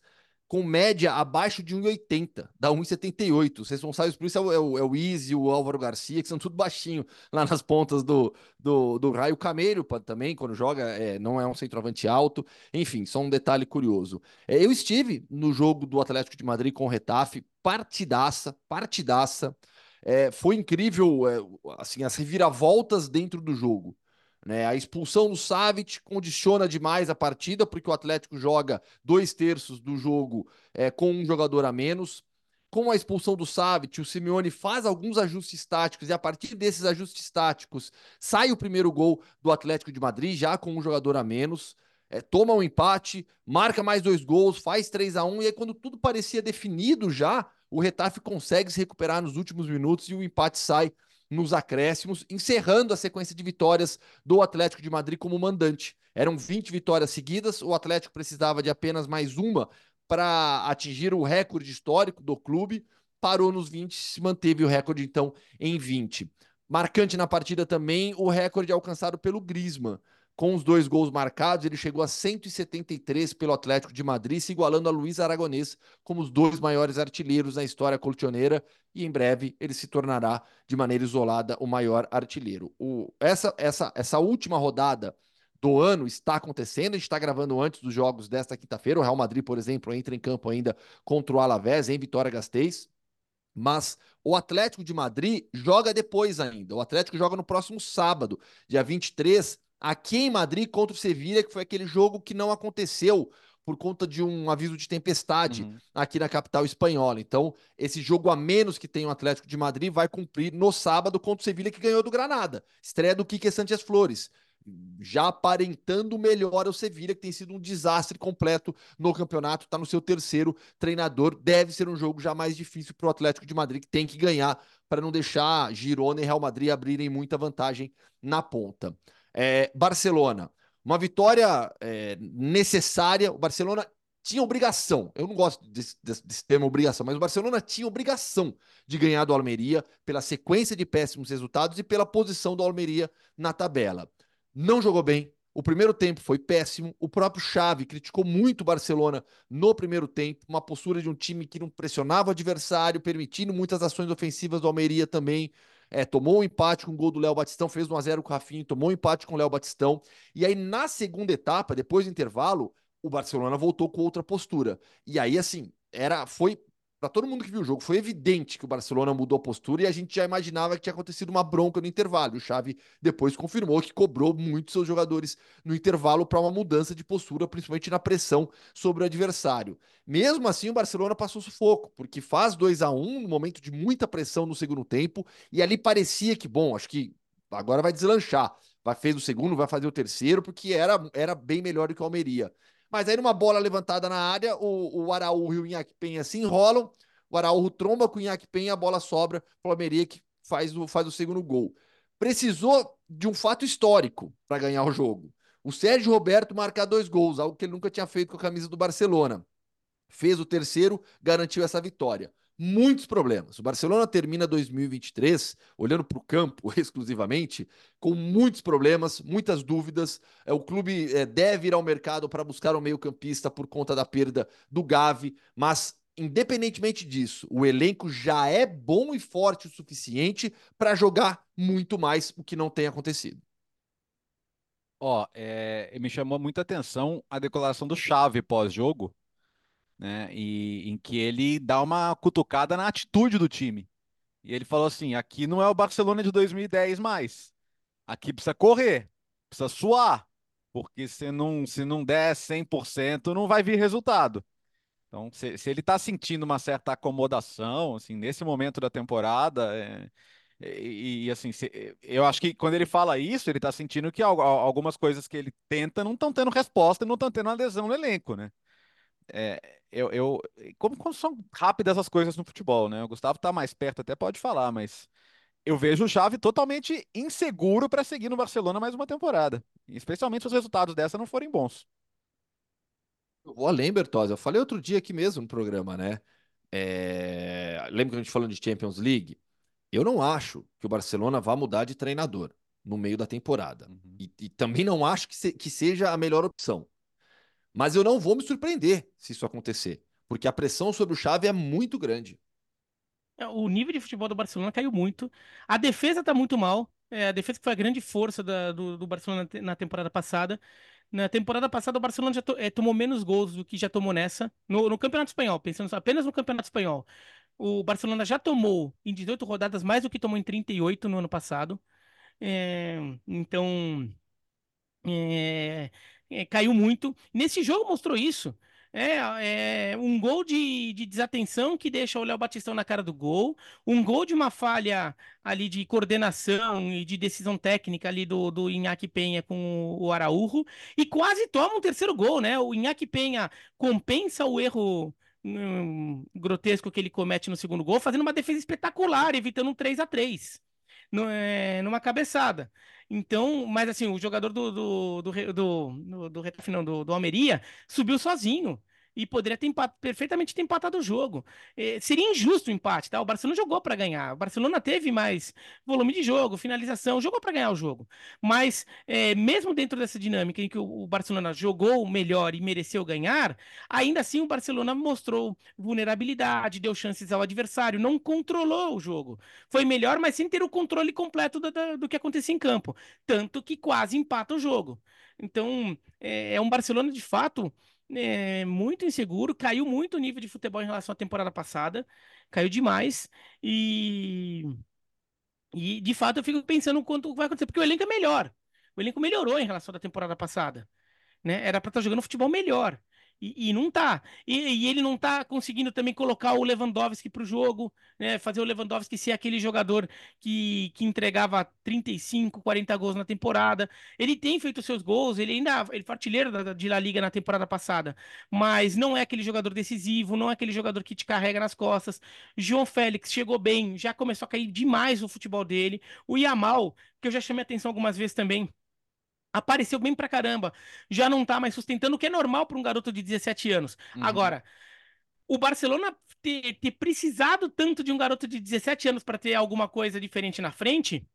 com média abaixo de 1,80, dá 1,78. Os responsáveis por isso é o, é o, é o Easy, Álvaro Garcia, que são tudo baixinho lá nas pontas do, do, do raio. O também, quando joga, é, não é um centroavante alto. Enfim, só um detalhe curioso. É, eu estive no jogo do Atlético de Madrid com o Retafe, partidaça, partidaça. É, foi incrível, é, assim, as reviravoltas dentro do jogo. Né? A expulsão do Savic condiciona demais a partida, porque o Atlético joga dois terços do jogo é, com um jogador a menos. Com a expulsão do Savic, o Simeone faz alguns ajustes táticos e a partir desses ajustes táticos sai o primeiro gol do Atlético de Madrid, já com um jogador a menos. É, toma um empate, marca mais dois gols, faz 3 a 1 e aí quando tudo parecia definido já, o Retafe consegue se recuperar nos últimos minutos e o empate sai nos acréscimos, encerrando a sequência de vitórias do Atlético de Madrid como mandante. Eram 20 vitórias seguidas, o Atlético precisava de apenas mais uma para atingir o recorde histórico do clube, parou nos 20, se manteve o recorde então em 20. Marcante na partida também o recorde alcançado pelo Griezmann. Com os dois gols marcados, ele chegou a 173 pelo Atlético de Madrid, se igualando a Luiz Aragonês como os dois maiores artilheiros na história colchoneira, e em breve ele se tornará de maneira isolada o maior artilheiro. O, essa, essa, essa última rodada do ano está acontecendo. A gente está gravando antes dos jogos desta quinta-feira. O Real Madrid, por exemplo, entra em campo ainda contra o Alavés em Vitória Gasteiz. Mas o Atlético de Madrid joga depois ainda. O Atlético joga no próximo sábado, dia 23, aqui em Madrid contra o Sevilha, que foi aquele jogo que não aconteceu por conta de um aviso de tempestade Uhum. aqui na capital espanhola. Então, esse jogo a menos que tem o Atlético de Madrid vai cumprir no sábado contra o Sevilha, que ganhou do Granada. Estreia do Quique Sanchez Flores. Já aparentando melhor o Sevilha, que tem sido um desastre completo no campeonato, está no seu terceiro treinador. Deve ser um jogo já mais difícil para o Atlético de Madrid, que tem que ganhar para não deixar Girona e Real Madrid abrirem muita vantagem na ponta. É, Barcelona, uma vitória é, necessária. O Barcelona tinha obrigação. Eu não gosto desse, desse, desse termo obrigação, mas o Barcelona tinha obrigação de ganhar do Almeria pela sequência de péssimos resultados e pela posição do Almeria na tabela. Não jogou bem. O primeiro tempo foi péssimo. O próprio Xavi criticou muito o Barcelona no primeiro tempo, uma postura de um time que não pressionava o adversário, permitindo muitas ações ofensivas do Almeria também. É, tomou um empate com o gol do Léo Batistão, fez 1 a 0 com o Rafinha, tomou um empate com o Léo Batistão. E aí, na segunda etapa, depois do intervalo, o Barcelona voltou com outra postura. E aí, assim, era, foi para todo mundo que viu o jogo, foi evidente que o Barcelona mudou a postura e a gente já imaginava que tinha acontecido uma bronca no intervalo. O Xavi depois confirmou que cobrou muitos seus jogadores no intervalo para uma mudança de postura, principalmente na pressão sobre o adversário. Mesmo assim, o Barcelona passou sufoco, porque faz 2 a 1 um, no momento de muita pressão no segundo tempo, e ali parecia que, bom, acho que agora vai deslanchar. Vai fez o segundo, vai fazer o terceiro, porque era, era bem melhor do que o Almeria. Mas aí, numa bola levantada na área, o, o Araújo e o Inhaque Penha se enrolam. O Araújo tromba com o Inhaque Penha, a bola sobra. O Almeria que faz o, faz o segundo gol. Precisou de um fato histórico para ganhar o jogo. O Sérgio Roberto marcar dois gols, algo que ele nunca tinha feito com a camisa do Barcelona. Fez o terceiro, garantiu essa vitória muitos problemas. O Barcelona termina 2023, olhando para o campo exclusivamente, com muitos problemas, muitas dúvidas. É, o clube é, deve ir ao mercado para buscar um meio-campista por conta da perda do Gavi, mas independentemente disso, o elenco já é bom e forte o suficiente para jogar muito mais, o que não tem acontecido. Ó, é, me chamou muita atenção a declaração do Chave pós-jogo, né? E em que ele dá uma cutucada na atitude do time. E ele falou assim: aqui não é o Barcelona de 2010 mais. Aqui precisa correr, precisa suar, porque se não, se não der 100%, não vai vir resultado. Então, se, se ele está sentindo uma certa acomodação, assim, nesse momento da temporada, é, e, e, assim, se, eu acho que quando ele fala isso, ele está sentindo que algumas coisas que ele tenta não estão tendo resposta e não estão tendo adesão no elenco, né? É, eu, eu como, como, são rápidas as coisas no futebol, né? O Gustavo tá mais perto, até pode falar, mas eu vejo o Xavi totalmente inseguro para seguir no Barcelona mais uma temporada, especialmente se os resultados dessa não forem bons. Eu vou além, Bertozzi. Eu falei outro dia aqui mesmo no programa, né? É... Lembra que a gente falando de Champions League? Eu não acho que o Barcelona vá mudar de treinador no meio da temporada. Uhum. E, e, também não acho que, se, que seja a melhor opção. Mas eu não vou me surpreender se isso acontecer, porque a pressão sobre o Xavi é muito grande. É, o nível de futebol do Barcelona caiu muito. A defesa está muito mal. É, a defesa que foi a grande força da, do, do, Barcelona na temporada passada. Na temporada passada, o Barcelona já to, é, tomou menos gols do que já tomou nessa. No, no, Campeonato Espanhol, pensando apenas no Campeonato Espanhol. O Barcelona já tomou em 18 rodadas mais do que tomou em 38 no ano passado. É, então, é, é, caiu muito. Nesse jogo mostrou isso. É, é um gol de, de, desatenção que deixa o Léo Batistão na cara do gol, um gol de uma falha ali de coordenação e de decisão técnica ali do, do Inhaque Penha com o Araújo, e quase toma um terceiro gol, né? O Inhaque Penha compensa o erro hum, grotesco que ele comete no segundo gol, fazendo uma defesa espetacular, evitando um 3 a 3 no, é, numa cabeçada. Então, mas assim, o jogador do, do, do, do, do, do, do, do Almeria subiu sozinho e poderia ter perfeitamente ter empatado o jogo. É, seria injusto o empate, tá? O Barcelona jogou para ganhar. O Barcelona teve mais volume de jogo, finalização, jogou para ganhar o jogo. Mas é, mesmo dentro dessa dinâmica em que o, Barcelona jogou melhor e mereceu ganhar, ainda assim o Barcelona mostrou vulnerabilidade, deu chances ao adversário, não controlou o jogo. Foi melhor, mas sem ter o controle completo do, do, do que acontecia em campo. Tanto que quase empata o jogo. Então, é, é um Barcelona de fato é, muito inseguro, caiu muito o nível de futebol em relação à temporada passada, caiu demais e e de fato eu fico pensando quanto vai acontecer, porque o elenco é melhor. O elenco melhorou em relação à temporada passada, né? Era para estar tá jogando futebol melhor. E, e não tá. E, e, ele não tá conseguindo também colocar o Lewandowski para o jogo, né? Fazer o Lewandowski ser aquele jogador que, que entregava 35, 40 gols na temporada. Ele tem feito seus gols, ele ainda ele foi artilheiro da, de La Liga na temporada passada, mas não é aquele jogador decisivo, não é aquele jogador que te carrega nas costas. João Félix chegou bem, já começou a cair demais o futebol dele. O Yamal, que eu já chamei atenção algumas vezes também apareceu bem pra caramba. Já não tá mais sustentando, o que é normal para um garoto de 17 anos. Uhum. Agora, o Barcelona ter, ter, precisado tanto de um garoto de 17 anos para ter alguma coisa diferente na frente,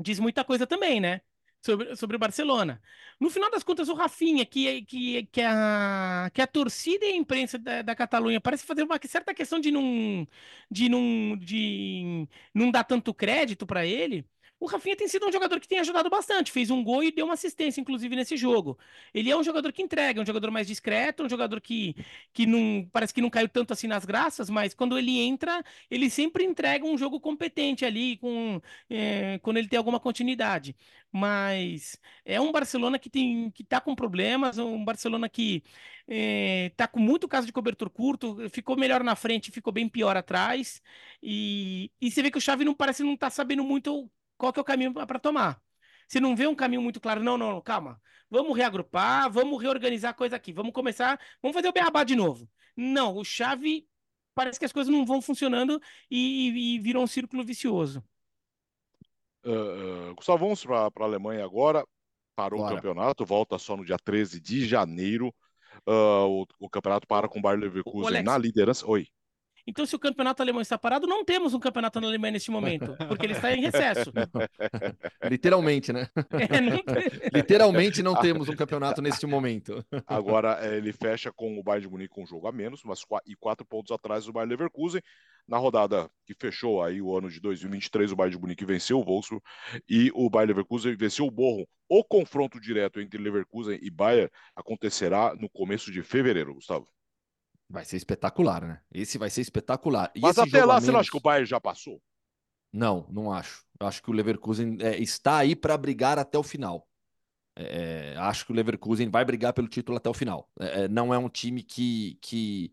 diz muita coisa também, né? Sobre, sobre o Barcelona. No final das contas, o Rafinha, que, que, que, a, que a torcida e a imprensa da, da Catalunha parece fazer uma certa questão de não, de não, de não dar tanto crédito para ele, O Rafinha tem sido um jogador que tem ajudado bastante, fez um gol e deu uma assistência, inclusive, nesse jogo. Ele é um jogador que entrega, é um jogador mais discreto, um jogador que, que não parece que não caiu tanto assim nas graças, mas quando ele entra, ele sempre entrega um jogo competente ali, com, é, quando ele tem alguma continuidade. Mas é um Barcelona que tem que tá com problemas, um Barcelona que é, tá com muito caso de cobertor curto, ficou melhor na frente, ficou bem pior atrás. E, e você vê que o Xavi não parece não tá sabendo muito qual que é o caminho para tomar. Se não vê um caminho muito claro, não, não, calma. Vamos reagrupar, vamos reorganizar a coisa aqui. Vamos começar, vamos fazer o beabá de novo. Não, o chave parece que as coisas não vão funcionando e, e, virou um círculo vicioso. Uh, Gustavo, vamos para a Alemanha agora. Parou Bora. o campeonato, volta só no dia 13 de janeiro. Uh, o, o, campeonato para com o Bayer Leverkusen na liderança. Oi. Então, se o campeonato alemão está parado, não temos um campeonato na Alemanha neste momento, porque ele está em recesso. Literalmente, né? É, não... Literalmente não temos um campeonato neste momento. Agora, é, ele fecha com o Bayern de Munique com um jogo a menos, mas e quatro pontos atrás do Bayern Leverkusen. Na rodada que fechou aí o ano de 2023, o Bayern de Munique venceu o Wolfsburg e o Bayern Leverkusen venceu o Borrom. O confronto direto entre Leverkusen e Bayern acontecerá no começo de fevereiro, Gustavo. Vai ser espetacular, né? Esse vai ser espetacular. E Mas até lá, menos... você não acha que o Bayern já passou? Não, não acho. Eu acho que o Leverkusen é, está aí para brigar até o final. É, é, acho que o Leverkusen vai brigar pelo título até o final. É, é, não é um time que, que,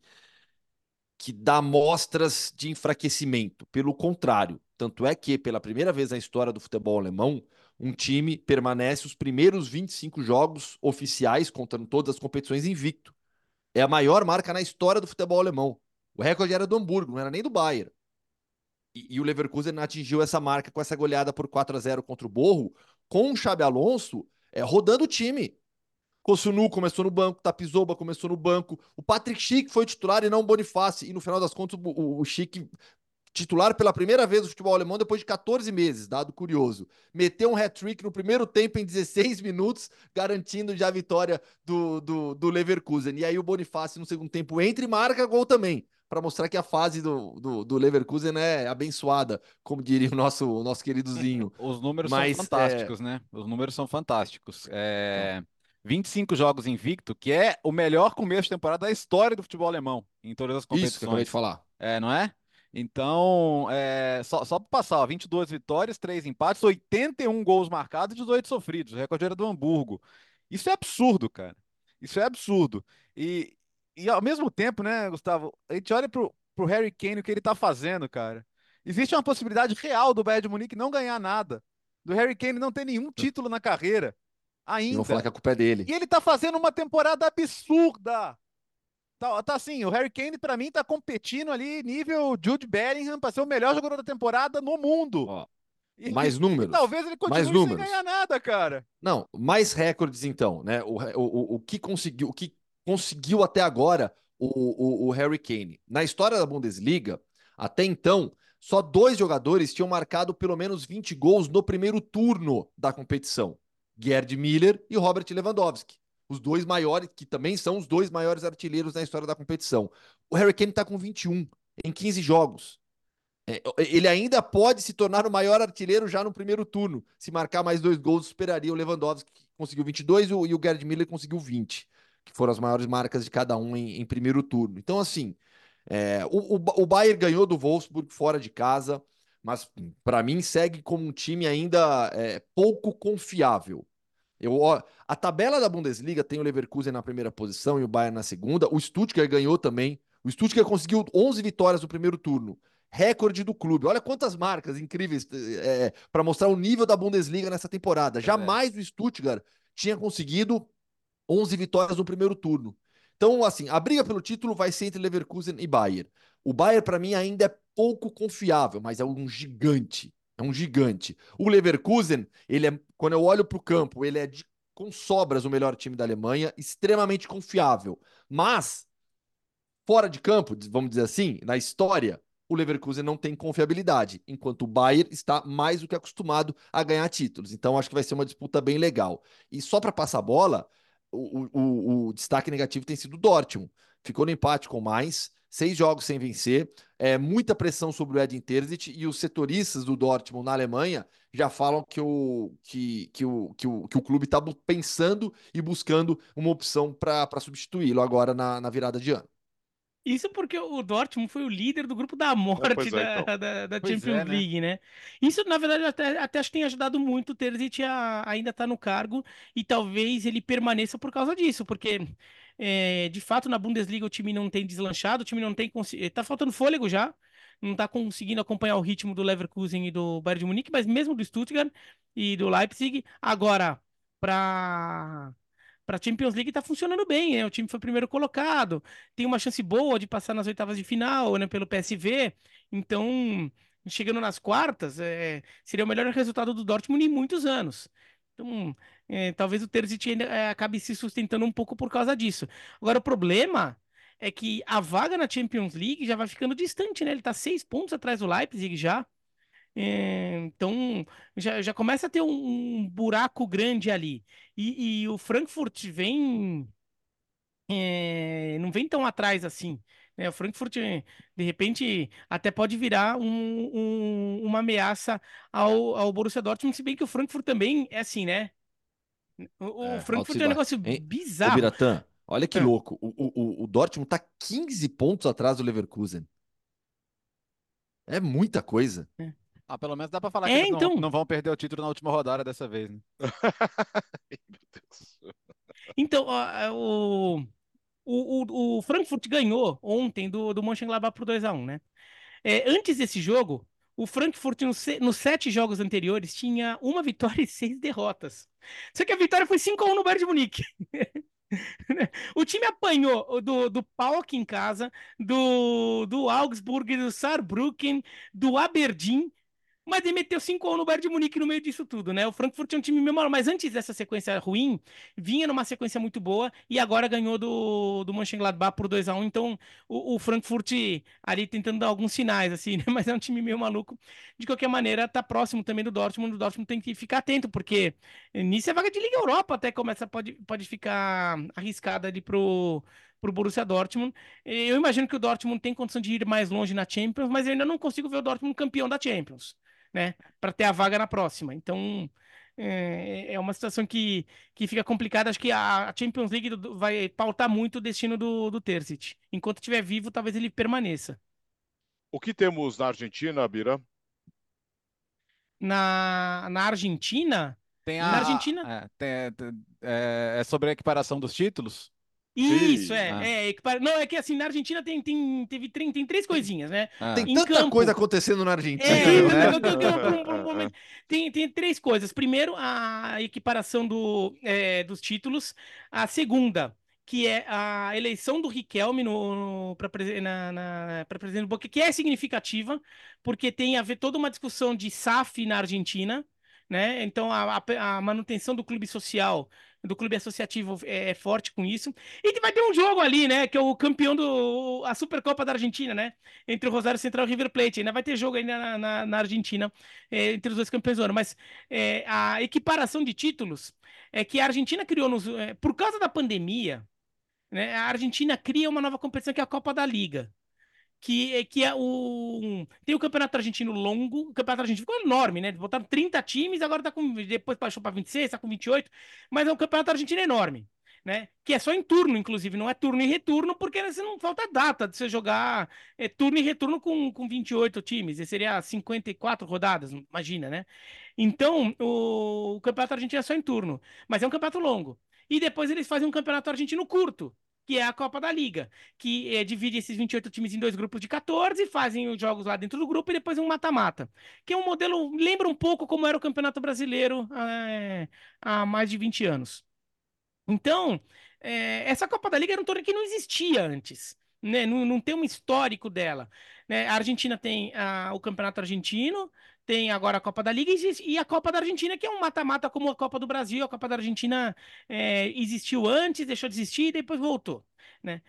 que dá mostras de enfraquecimento. Pelo contrário. Tanto é que, pela primeira vez na história do futebol alemão, um time permanece os primeiros 25 jogos oficiais, contando todas as competições, invicto. É a maior marca na história do futebol alemão. O recorde era do Hamburgo, não era nem do Bayern. E, e o Leverkusen atingiu essa marca com essa goleada por 4 a 0 contra o Borro, com o Xabi Alonso é, rodando o time. Kosunu começou no banco, Tapizoba começou no banco, o Patrick Schick foi titular e não o Bonifácio. E no final das contas, o, o, o Schick titular pela primeira vez no futebol alemão depois de 14 meses, dado curioso. Meteu um hat-trick no primeiro tempo em 16 minutos, garantindo já a vitória do, do, do Leverkusen. E aí o Bonifácio no segundo tempo entra e marca gol também, para mostrar que a fase do, do, do, Leverkusen é abençoada, como diria o nosso, o nosso queridozinho. Os números Mas, são fantásticos, é... né? Os números são fantásticos. É... 25 jogos invicto, que é o melhor começo de temporada da história do futebol alemão, em todas as competições. Isso que eu acabei de falar. É, não é? Então, é, só, só para passar, ó, 22 vitórias, 3 empates, 81 gols marcados e 18 sofridos. O recorde era do Hamburgo. Isso é absurdo, cara. Isso é absurdo. E, e ao mesmo tempo, né, Gustavo, a gente olha pro, pro Harry Kane, o que ele tá fazendo, cara. Existe uma possibilidade real do Bayern de Munique não ganhar nada. Do Harry Kane não ter nenhum título na carreira. Ainda. Vão falar que a culpa é dele. E ele tá fazendo uma temporada absurda. Tá, tá assim, o Harry Kane para mim tá competindo ali nível Jude Bellingham para ser o melhor jogador da temporada no mundo. Ó, e, mais números. E talvez ele continue mais números. sem ganhar nada, cara. Não, mais recordes então, né? O, o, o, que conseguiu, o que conseguiu até agora o, o, o Harry Kane. Na história da Bundesliga, até então, só dois jogadores tinham marcado pelo menos 20 gols no primeiro turno da competição. Gerd Miller e Robert Lewandowski os dois maiores, que também são os dois maiores artilheiros na história da competição. O Harry Kane está com 21 em 15 jogos. É, ele ainda pode se tornar o maior artilheiro já no primeiro turno. Se marcar mais dois gols, superaria o Lewandowski, que conseguiu 22, e o, e o Gerd Miller conseguiu 20, que foram as maiores marcas de cada um em, em primeiro turno. Então, assim, é, o, o, o Bayern ganhou do Wolfsburg fora de casa, mas para mim segue como um time ainda é, pouco confiável. Eu, a tabela da Bundesliga tem o Leverkusen na primeira posição e o Bayern na segunda. O Stuttgart ganhou também. O Stuttgart conseguiu 11 vitórias no primeiro turno. Recorde do clube. Olha quantas marcas incríveis é, para mostrar o nível da Bundesliga nessa temporada. É. Jamais o Stuttgart tinha conseguido 11 vitórias no primeiro turno. Então, assim, a briga pelo título vai ser entre Leverkusen e Bayern. O Bayern, para mim, ainda é pouco confiável, mas é um gigante. É um gigante. O Leverkusen, ele é, quando eu olho para o campo, ele é de, com sobras o melhor time da Alemanha, extremamente confiável. Mas, fora de campo, vamos dizer assim, na história, o Leverkusen não tem confiabilidade, enquanto o Bayern está mais do que acostumado a ganhar títulos. Então, acho que vai ser uma disputa bem legal. E só para passar a bola, o, o, o, destaque negativo tem sido o Dortmund. Ficou no empate com mais, seis jogos sem vencer, é, muita pressão sobre o Edin Terzic e os setoristas do Dortmund na Alemanha já falam que o, que, que o, que o, que o clube está pensando e buscando uma opção para substituí-lo agora na, na virada de ano. Isso porque o Dortmund foi o líder do grupo da morte é, da, então. da, da, Champions é, né? League, né? Isso, na verdade, até, até acho que tem ajudado muito o Terzic a, ainda estar tá no cargo e talvez ele permaneça por causa disso, porque é, de fato na Bundesliga o time não tem deslanchado, o time não tem. Tá faltando fôlego já, não tá conseguindo acompanhar o ritmo do Leverkusen e do Bayern de Munique, mas mesmo do Stuttgart e do Leipzig. Agora, para para Champions League está funcionando bem, né? O time foi primeiro colocado, tem uma chance boa de passar nas oitavas de final, né? Pelo PSV. Então, chegando nas quartas, é, seria o melhor resultado do Dortmund em muitos anos. Então, é, talvez o Terzic ainda é, acabe se sustentando um pouco por causa disso. Agora, o problema é que a vaga na Champions League já vai ficando distante, né? Ele está seis pontos atrás do Leipzig já. É, então já, já começa a ter um, um buraco grande ali. E, e, o Frankfurt vem. É, não vem tão atrás assim. Né? O Frankfurt, de repente, até pode virar um, um, uma ameaça ao, ao Borussia Dortmund, se bem que o Frankfurt também é assim, né? O, é, Frankfurt é um negócio hein? bizarro. Ô, Biratã, olha que é. louco. O, o, o Dortmund tá 15 pontos atrás do Leverkusen. É muita coisa. É. Ah, pelo menos dá pra falar que é, eles então... não, não, vão perder o título na última rodada dessa vez, né? então, o, o, o, Frankfurt ganhou ontem do, do Mönchengladbach por 2x1, né? É, antes desse jogo, o Frankfurt, nos, sete jogos anteriores, tinha uma vitória e seis derrotas. Só que a vitória foi 5x1 no Bayern de Munique. o time apanhou do, do Pauk em casa, do, do Augsburg, do Saarbrücken, do Aberdeen mas ele meteu 5 no Bayern de Munique no meio disso tudo, né? O Frankfurt é um time mesmo, mas antes dessa sequência ruim, vinha numa sequência muito boa e agora ganhou do, do Mönchengladbach por 2 a 1 Então, o, o, Frankfurt ali tentando dar alguns sinais, assim, né? Mas é um time meio maluco. De qualquer maneira, tá próximo também do Dortmund. O Dortmund tem que ficar atento, porque nisso é vaga de Liga Europa até começa, pode, pode ficar arriscada ali pro para o Borussia Dortmund. Eu imagino que o Dortmund tem condição de ir mais longe na Champions, mas eu ainda não consigo ver o Dortmund campeão da Champions né? Para ter a vaga na próxima. Então, é, é uma situação que, que fica complicada. Acho que a Champions League vai pautar muito o destino do, do Terzic. Enquanto estiver vivo, talvez ele permaneça. O que temos na Argentina, Bira? Na, na Argentina? Tem a, na Argentina? É, tem, é, é sobre a equiparação dos títulos? Isso, é, ah. é, Não, é que assim, na Argentina tem, tem, teve, tem, tem três coisinhas, né? Ah. Tem tanta campo, coisa acontecendo na Argentina. É, né? tem, tem três coisas. Primeiro, a equiparação do, é, dos títulos. A segunda, que é a eleição do Riquelme no, no para presidente do Boca, que é significativa, porque tem a ver toda uma discussão de SAF na Argentina, né? Então, a, a, manutenção do clube social do clube associativo é, é, forte com isso. E vai ter um jogo ali, né? Que é o campeão do a Supercopa da Argentina, né? Entre o Rosário Central e o River Plate. Ainda vai ter jogo aí na, na, na Argentina é, entre os dois campeões do ano. Mas é, a equiparação de títulos é que a Argentina criou nos, é, por causa da pandemia. Né, a Argentina cria uma nova competição que é a Copa da Liga que, que é o. Tem o Campeonato Argentino longo, o Campeonato Argentino ficou enorme, né? Botaram 30 times, agora tá com. Depois baixou para 26, tá com 28, mas é um Campeonato Argentino enorme. Né? Que é só em turno, inclusive, não é turno e retorno, porque não falta data de você jogar é, turno e retorno com, com 28 times, e seria 54 rodadas, imagina, né? Então, o, o campeonato argentino é só em turno, mas é um campeonato longo. E depois eles fazem um campeonato argentino curto, que é a Copa da Liga, que é, divide esses 28 times em dois grupos de 14, fazem os jogos lá dentro do grupo e depois um mata-mata. Que é um modelo, lembra um pouco como era o Campeonato Brasileiro é, há mais de 20 anos. Então, é, essa Copa da Liga era um torneio que não existia antes. Né? Não, não tem um histórico dela. Né? A Argentina tem a, o Campeonato Argentino, tem agora a Copa da Liga e a Copa da Argentina, que é um mata-mata como a Copa do Brasil. A Copa da Argentina é, existiu antes, deixou de existir e depois voltou. Né?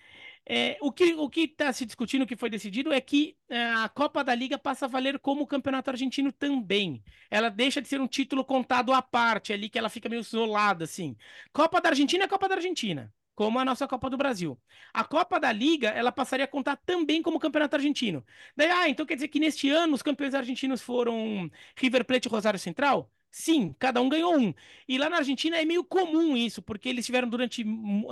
É, o que o está se discutindo, o que foi decidido, é que é, a Copa da Liga passa a valer como o Campeonato Argentino também. Ela deixa de ser um título contado à parte, ali que ela fica meio isolada, assim. Copa da Argentina é Copa da Argentina. Como a nossa Copa do Brasil. A Copa da Liga, ela passaria a contar também como campeonato argentino. Daí, ah, então quer dizer que neste ano os campeões argentinos foram River Plate e Rosário Central? Sim, cada um ganhou um. E lá na Argentina é meio comum isso, porque eles tiveram durante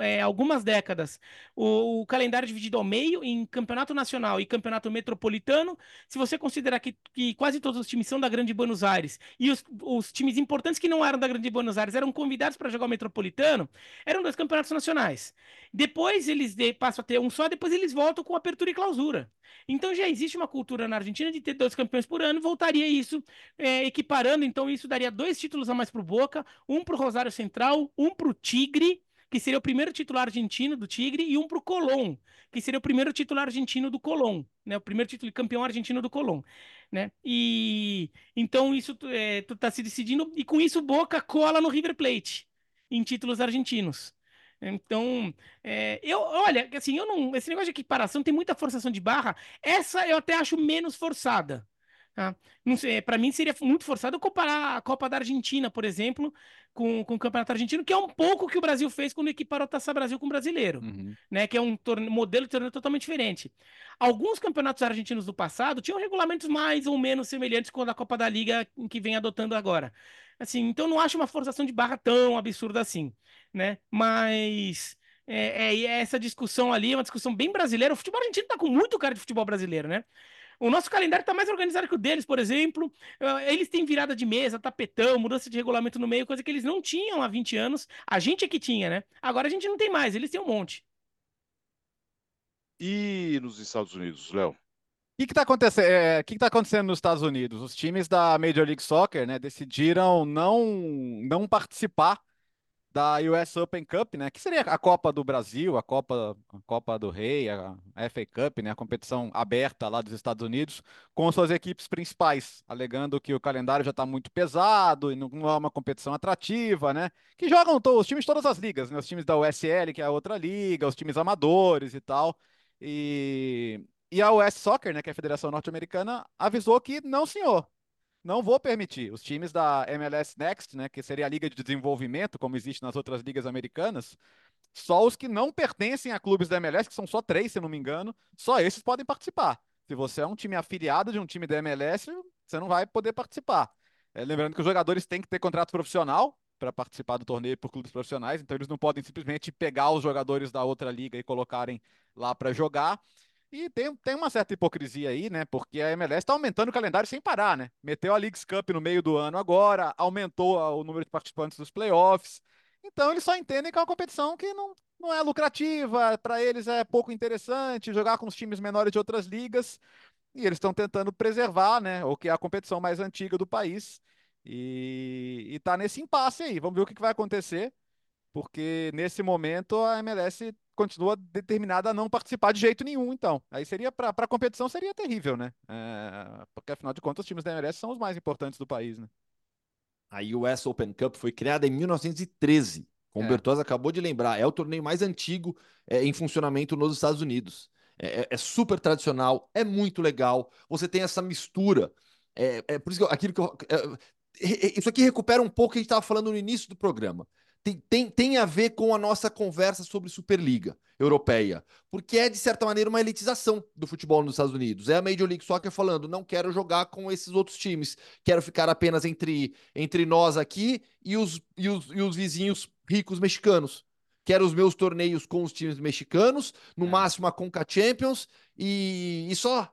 é, algumas décadas o, o, calendário dividido ao meio em campeonato nacional e campeonato metropolitano. Se você considerar que, que quase todos os times são da Grande Buenos Aires e os, os times importantes que não eram da Grande Buenos Aires eram convidados para jogar o metropolitano, eram dois campeonatos nacionais. Depois eles de, passam a ter um só, depois eles voltam com apertura e clausura. Então já existe uma cultura na Argentina de ter dois campeões por ano, voltaria isso é, equiparando, então isso daria dois títulos a mais para o Boca, um para o Rosário Central, um para o Tigre, que seria o primeiro titular argentino do Tigre, e um para o Colón, que seria o primeiro titular argentino do Colón, né? O primeiro título de campeão argentino do Colón, né? E então isso é, tá se decidindo e com isso o Boca cola no River Plate em títulos argentinos. Então, é, eu, olha, assim, eu não, esse negócio de equiparação tem muita forçação de barra. Essa eu até acho menos forçada. Não sei, para mim seria muito forçado comparar a Copa da Argentina, por exemplo, com, com o Campeonato Argentino, que é um pouco o que o Brasil fez quando equiparou a Taça Brasil com o brasileiro, uhum. né? Que é um modelo de torneio totalmente diferente. Alguns campeonatos argentinos do passado tinham regulamentos mais ou menos semelhantes com a da Copa da Liga que vem adotando agora. Assim, então não acho uma forçação de barra tão absurda assim, né? Mas é, é, essa discussão ali é uma discussão bem brasileira. O futebol argentino tá com muito cara de futebol brasileiro, né? O nosso calendário está mais organizado que o deles, por exemplo. Ah, eles têm virada de mesa, tapetão, mudança de regulamento no meio, coisa que eles não tinham há 20 anos. A gente é que tinha, né? Agora a gente não tem mais, eles têm um monte. E nos Estados Unidos, Léo? O que está acontecendo, é, que que tá acontecendo nos Estados Unidos? Os times da Major League Soccer né, decidiram não, não participar da US Open Cup, né? Que seria a Copa do Brasil, a Copa, a Copa do Rei, a, FA Cup, né? A competição aberta lá dos Estados Unidos, com suas equipes principais, alegando que o calendário já está muito pesado e não, é uma competição atrativa, né? Que jogam os times de todas as ligas, né? Os times da USL, que é a outra liga, os times amadores e tal. E, e a US Soccer, né? Que é a Federação Norte-Americana, avisou que não, senhor não vou permitir. Os times da MLS Next, né, que seria a liga de desenvolvimento, como existe nas outras ligas americanas, só os que não pertencem a clubes da MLS, que são só três, se não me engano, só esses podem participar. Se você é um time afiliado de um time da MLS, você não vai poder participar. É, lembrando que os jogadores têm que ter contrato profissional para participar do torneio por clubes profissionais, então eles não podem simplesmente pegar os jogadores da outra liga e colocarem lá para jogar. E tem, tem uma certa hipocrisia aí, né? Porque a MLS está aumentando o calendário sem parar, né? Meteu a Leagues Cup no meio do ano agora, aumentou o número de participantes dos playoffs. Então eles só entendem que é uma competição que não, não é lucrativa, para eles é pouco interessante jogar com os times menores de outras ligas. E eles estão tentando preservar, né? O que é a competição mais antiga do país. E, está nesse impasse aí. Vamos ver o que, que vai acontecer porque nesse momento a MLS continua determinada a não participar de jeito nenhum, então. Aí seria, para a competição, seria terrível, né? É, porque afinal de contas, os times da MLS são os mais importantes do país, né? A US Open Cup foi criada em 1913. Como é. o Bertozzi acabou de lembrar, é o torneio mais antigo é, em funcionamento nos Estados Unidos. É, é, é super tradicional, é muito legal. Você tem essa mistura. É, é por isso que aquilo que eu, é, isso aqui recupera um pouco o que a gente estava falando no início do programa tem, tem, tem a ver com a nossa conversa sobre Superliga Europeia, porque é, de certa maneira, uma elitização do futebol nos Estados Unidos. É a Major League Soccer falando, não quero jogar com esses outros times, quero ficar apenas entre, entre nós aqui e os, e, os, e os vizinhos ricos mexicanos. Quero os meus torneios com os times mexicanos, no é. máximo a Conca Champions, e, e só.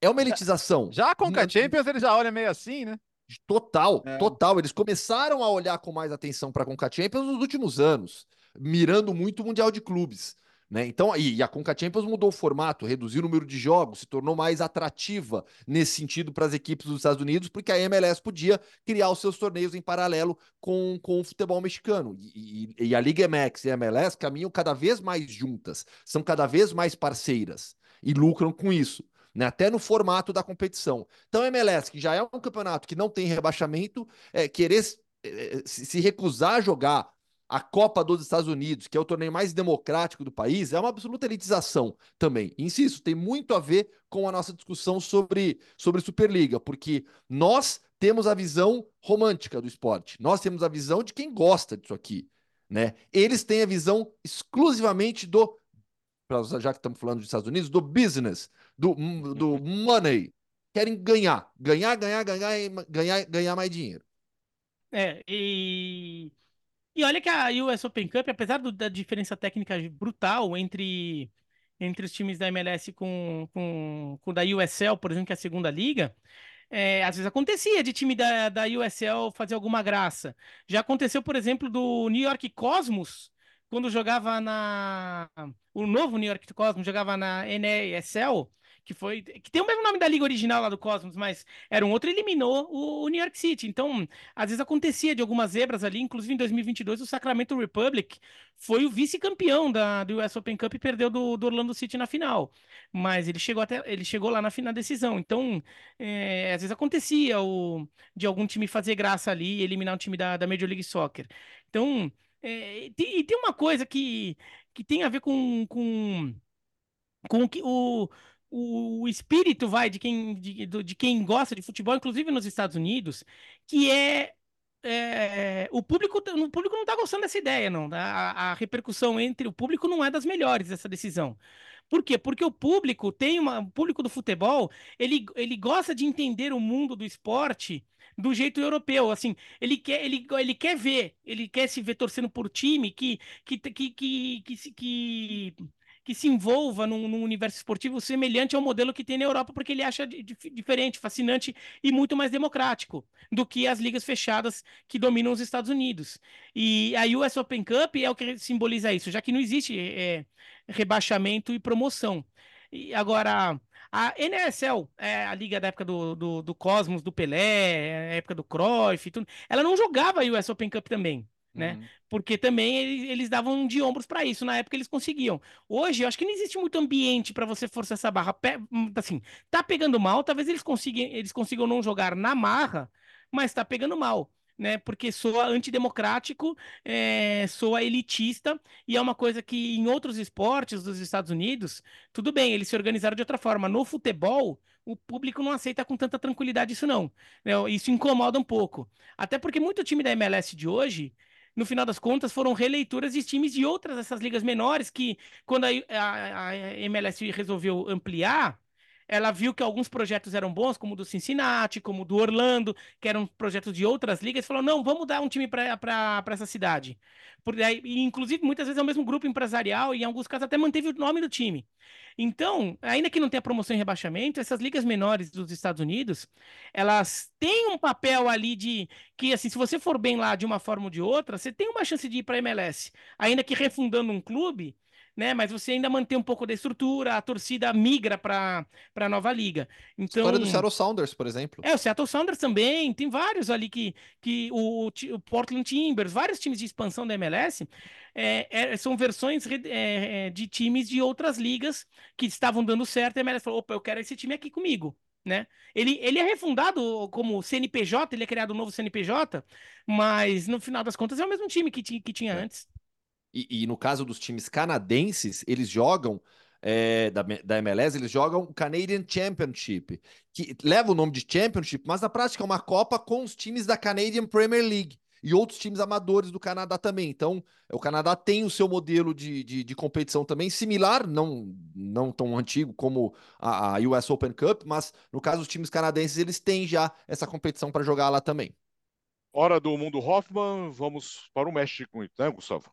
É uma elitização. Já, a Conca Champions ele já olha meio assim, né? Total, é. total. Eles começaram a olhar com mais atenção para a Conca Champions nos últimos anos, mirando muito o Mundial de Clubes. Né? Então, e, a Conca Champions mudou o formato, reduziu o número de jogos, se tornou mais atrativa nesse sentido para as equipes dos Estados Unidos, porque a MLS podia criar os seus torneios em paralelo com, com o futebol mexicano. E, e, e a Liga MX e a MLS caminham cada vez mais juntas, são cada vez mais parceiras e lucram com isso né? até no formato da competição. Então, MLS, que já é um campeonato que não tem rebaixamento, é, querer é, se recusar a jogar a Copa dos Estados Unidos, que é o torneio mais democrático do país, é uma absoluta elitização também. Insisto, tem muito a ver com a nossa discussão sobre, sobre Superliga, porque nós temos a visão romântica do esporte, nós temos a visão de quem gosta disso aqui. né? Eles têm a visão exclusivamente do, já que estamos falando dos Estados Unidos, do business, do, do money. Querem ganhar, ganhar, ganhar, ganhar, ganhar, ganhar mais dinheiro. É, e e olha que a US Open Cup, apesar do, da diferença técnica brutal entre, entre os times da MLS com, com, com da USL, por exemplo, que é a segunda liga, é, às vezes acontecia de time da, da USL fazer alguma graça. Já aconteceu, por exemplo, do New York Cosmos, quando jogava na. O novo New York Cosmos jogava na NASL que foi que tem o mesmo nome da liga original lá do Cosmos, mas era um outro eliminou o, o, New York City. Então, às vezes acontecia de algumas zebras ali, inclusive em 2022 o Sacramento Republic foi o vice-campeão da do US Open Cup e perdeu do, do, Orlando City na final. Mas ele chegou até ele chegou lá na final decisão. Então, é, às vezes acontecia o, de algum time fazer graça ali e eliminar um time da, da Major League Soccer. Então, é, tem, e tem uma coisa que, que tem a ver com, com, com que o o, espírito vai de quem, de, de quem gosta de futebol, inclusive nos Estados Unidos, que é é, o público, o público não está gostando dessa ideia, não. A, a, repercussão entre o público não é das melhores dessa decisão. Por quê? Porque o público tem uma, o público do futebol, ele, ele gosta de entender o mundo do esporte do jeito europeu, assim, ele quer, ele, ele quer ver, ele quer se ver torcendo por time que que, que, que, que, que que se envolva num, num, universo esportivo semelhante ao modelo que tem na Europa, porque ele acha diferente, fascinante e muito mais democrático do que as ligas fechadas que dominam os Estados Unidos. E a US Open Cup é o que simboliza isso, já que não existe é, rebaixamento e promoção. E agora, a NSL, é a liga da época do, do, do Cosmos, do Pelé, a época do Cruyff, tudo, ela não jogava a US Open Cup também né? Uhum. Porque também eles, eles davam de ombros para isso, na época eles conseguiam. Hoje, eu acho que não existe muito ambiente para você forçar essa barra. Assim, tá pegando mal, talvez eles consigam, eles consigam não jogar na marra, mas tá pegando mal. Né, porque soa antidemocrático, é, soa elitista, e é uma coisa que em outros esportes dos Estados Unidos, tudo bem, eles se organizaram de outra forma. No futebol, o público não aceita com tanta tranquilidade isso, não. Né? Isso incomoda um pouco. Até porque muito time da MLS de hoje no final das contas, foram releituras de times de outras dessas ligas menores que, quando a, a, a MLS resolveu ampliar, ela viu que alguns projetos eram bons, como o do Cincinnati, como o do Orlando, que eram projetos de outras ligas, e falou: não, vamos dar um time para essa cidade. Por, aí, inclusive, muitas vezes é o mesmo grupo empresarial, e em alguns casos até manteve o nome do time. Então, ainda que não tenha promoção e rebaixamento, essas ligas menores dos Estados Unidos, elas têm um papel ali de que, assim, se você for bem lá de uma forma ou de outra, você tem uma chance de ir para a MLS. Ainda que refundando um clube, né? Mas você ainda mantém um pouco da estrutura, a torcida migra para a nova liga. Então, História do Seattle Sounders, por exemplo. É, o Seattle Sounders também, tem vários ali que, que o, o Portland Timbers, vários times de expansão da MLS, é, é, são versões é, é, de times de outras ligas que estavam dando certo, e a MLS falou, opa, eu quero esse time aqui comigo. Né? Ele, ele é refundado como CNPJ, ele é criado um novo CNPJ, mas no final das contas é o mesmo time que, que tinha é. antes e, e no caso dos times canadenses, eles jogam é, da, da MLS, eles jogam Canadian Championship, que leva o nome de Championship, mas na prática é uma Copa com os times da Canadian Premier League e outros times amadores do Canadá também. Então, o Canadá tem o seu modelo de, de, de competição também similar, não, não tão antigo como a, a, US Open Cup, mas no caso dos times canadenses, eles têm já essa competição para jogar lá também. Hora do mundo Hoffman, vamos para o México, né, Gustavo?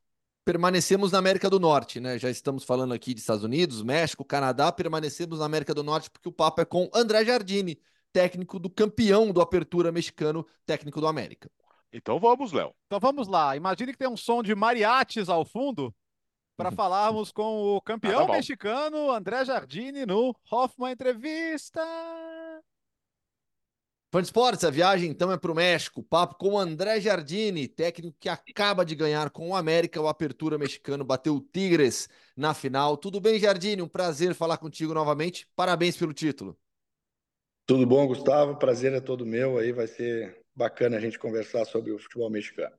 Permanecemos na América do Norte, né? Já estamos falando aqui de Estados Unidos, México, Canadá, permanecemos na América do Norte porque o papo é com André Jardini, técnico do campeão do Apertura mexicano, técnico do América. Então vamos, Léo. Então vamos lá. Imagine que tem um som de mariachis ao fundo para falarmos com o campeão ah, tá mexicano André Jardini no Hoffman Entrevista. Fã de esportes, a viagem então é para o México. Papo com o André Jardini, técnico que acaba de ganhar com o América o Apertura Mexicano, bateu o Tigres na final. Tudo bem, Jardini? Um prazer falar contigo novamente. Parabéns pelo título. Tudo bom, Gustavo? Prazer é todo meu. Aí vai ser bacana a gente conversar sobre o futebol mexicano.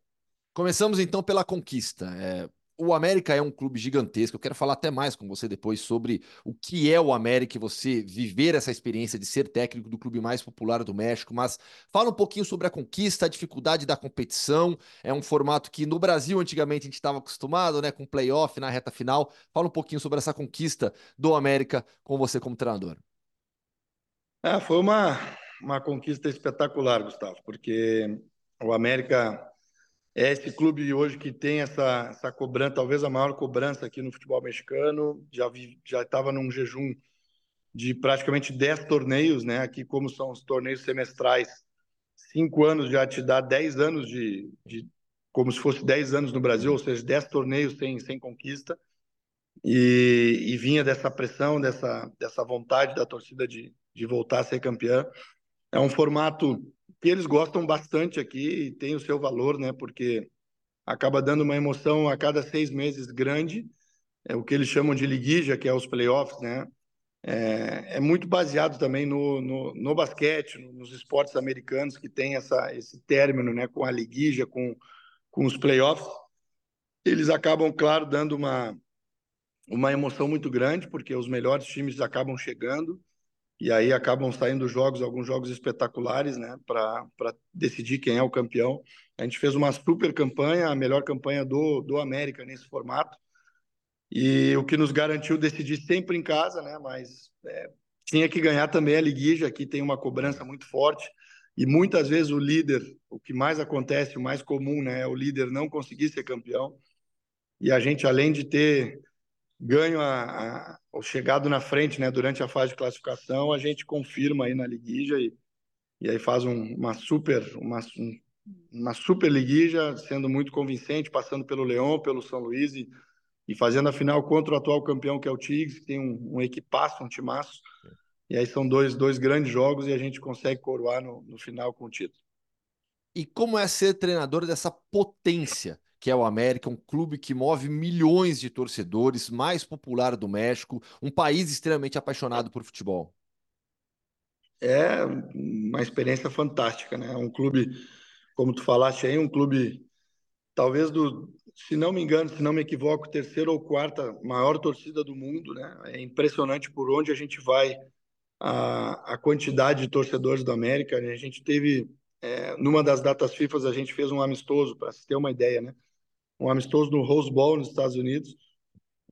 Começamos então pela conquista. É, o América é um clube gigantesco. Eu quero falar até mais com você depois sobre o que é o América e você viver essa experiência de ser técnico do clube mais popular do México. Mas fala um pouquinho sobre a conquista, a dificuldade da competição. É um formato que no Brasil antigamente a gente estava acostumado, né, com playoff na reta final. Fala um pouquinho sobre essa conquista do América com você como treinador. É, foi uma, uma conquista espetacular, Gustavo, porque o América é esse clube hoje que tem essa, essa cobrança, talvez a maior cobrança aqui no futebol mexicano. Já já estava num jejum de praticamente 10 torneios, né? Aqui, como são os torneios semestrais, cinco anos já te dá 10 anos de, de como se fosse 10 anos no Brasil, ou seja, 10 torneios sem, sem conquista. E, e vinha dessa pressão, dessa, dessa vontade da torcida de, de voltar a ser campeã. É um formato que eles gostam bastante aqui e tem o seu valor, né? Porque acaba dando uma emoção a cada seis meses grande, é o que eles chamam de liguija, que é os playoffs, né? É, é muito baseado também no, no, no, basquete, nos esportes americanos que tem essa, esse término, né? Com a liguija, com, com os playoffs. Eles acabam, claro, dando uma, uma emoção muito grande, porque os melhores times acabam chegando e aí acabam saindo jogos, alguns jogos espetaculares, né, para decidir quem é o campeão. A gente fez uma super campanha, a melhor campanha do, do América nesse formato, e o que nos garantiu decidir sempre em casa, né, mas é, tinha que ganhar também a liguija, aqui tem uma cobrança muito forte, e muitas vezes o líder, o que mais acontece, o mais comum, né, é o líder não conseguir ser campeão, e a gente, além de ter ganho a, a, o chegado na frente, né, durante a fase de classificação, a gente confirma aí na liguija e, e aí faz um, uma super uma, uma super liguija, sendo muito convincente, passando pelo Leão, pelo São Luís e, e fazendo a final contra o atual campeão que é o Tigres, que tem um, um equipaço, um timaço. E aí são dois, dois grandes jogos e a gente consegue coroar no, no final com o título. E como é ser treinador dessa potência? Que é o América, um clube que move milhões de torcedores, mais popular do México, um país extremamente apaixonado por futebol. É uma experiência fantástica, né? Um clube, como tu falaste aí, um clube talvez do, se não me engano, se não me equivoco, terceira ou quarta maior torcida do mundo, né? É impressionante por onde a gente vai a, a quantidade de torcedores do América. A gente teve é, numa das datas FIFA a gente fez um amistoso para se ter uma ideia, né? Um amistoso no Rose Bowl nos Estados Unidos.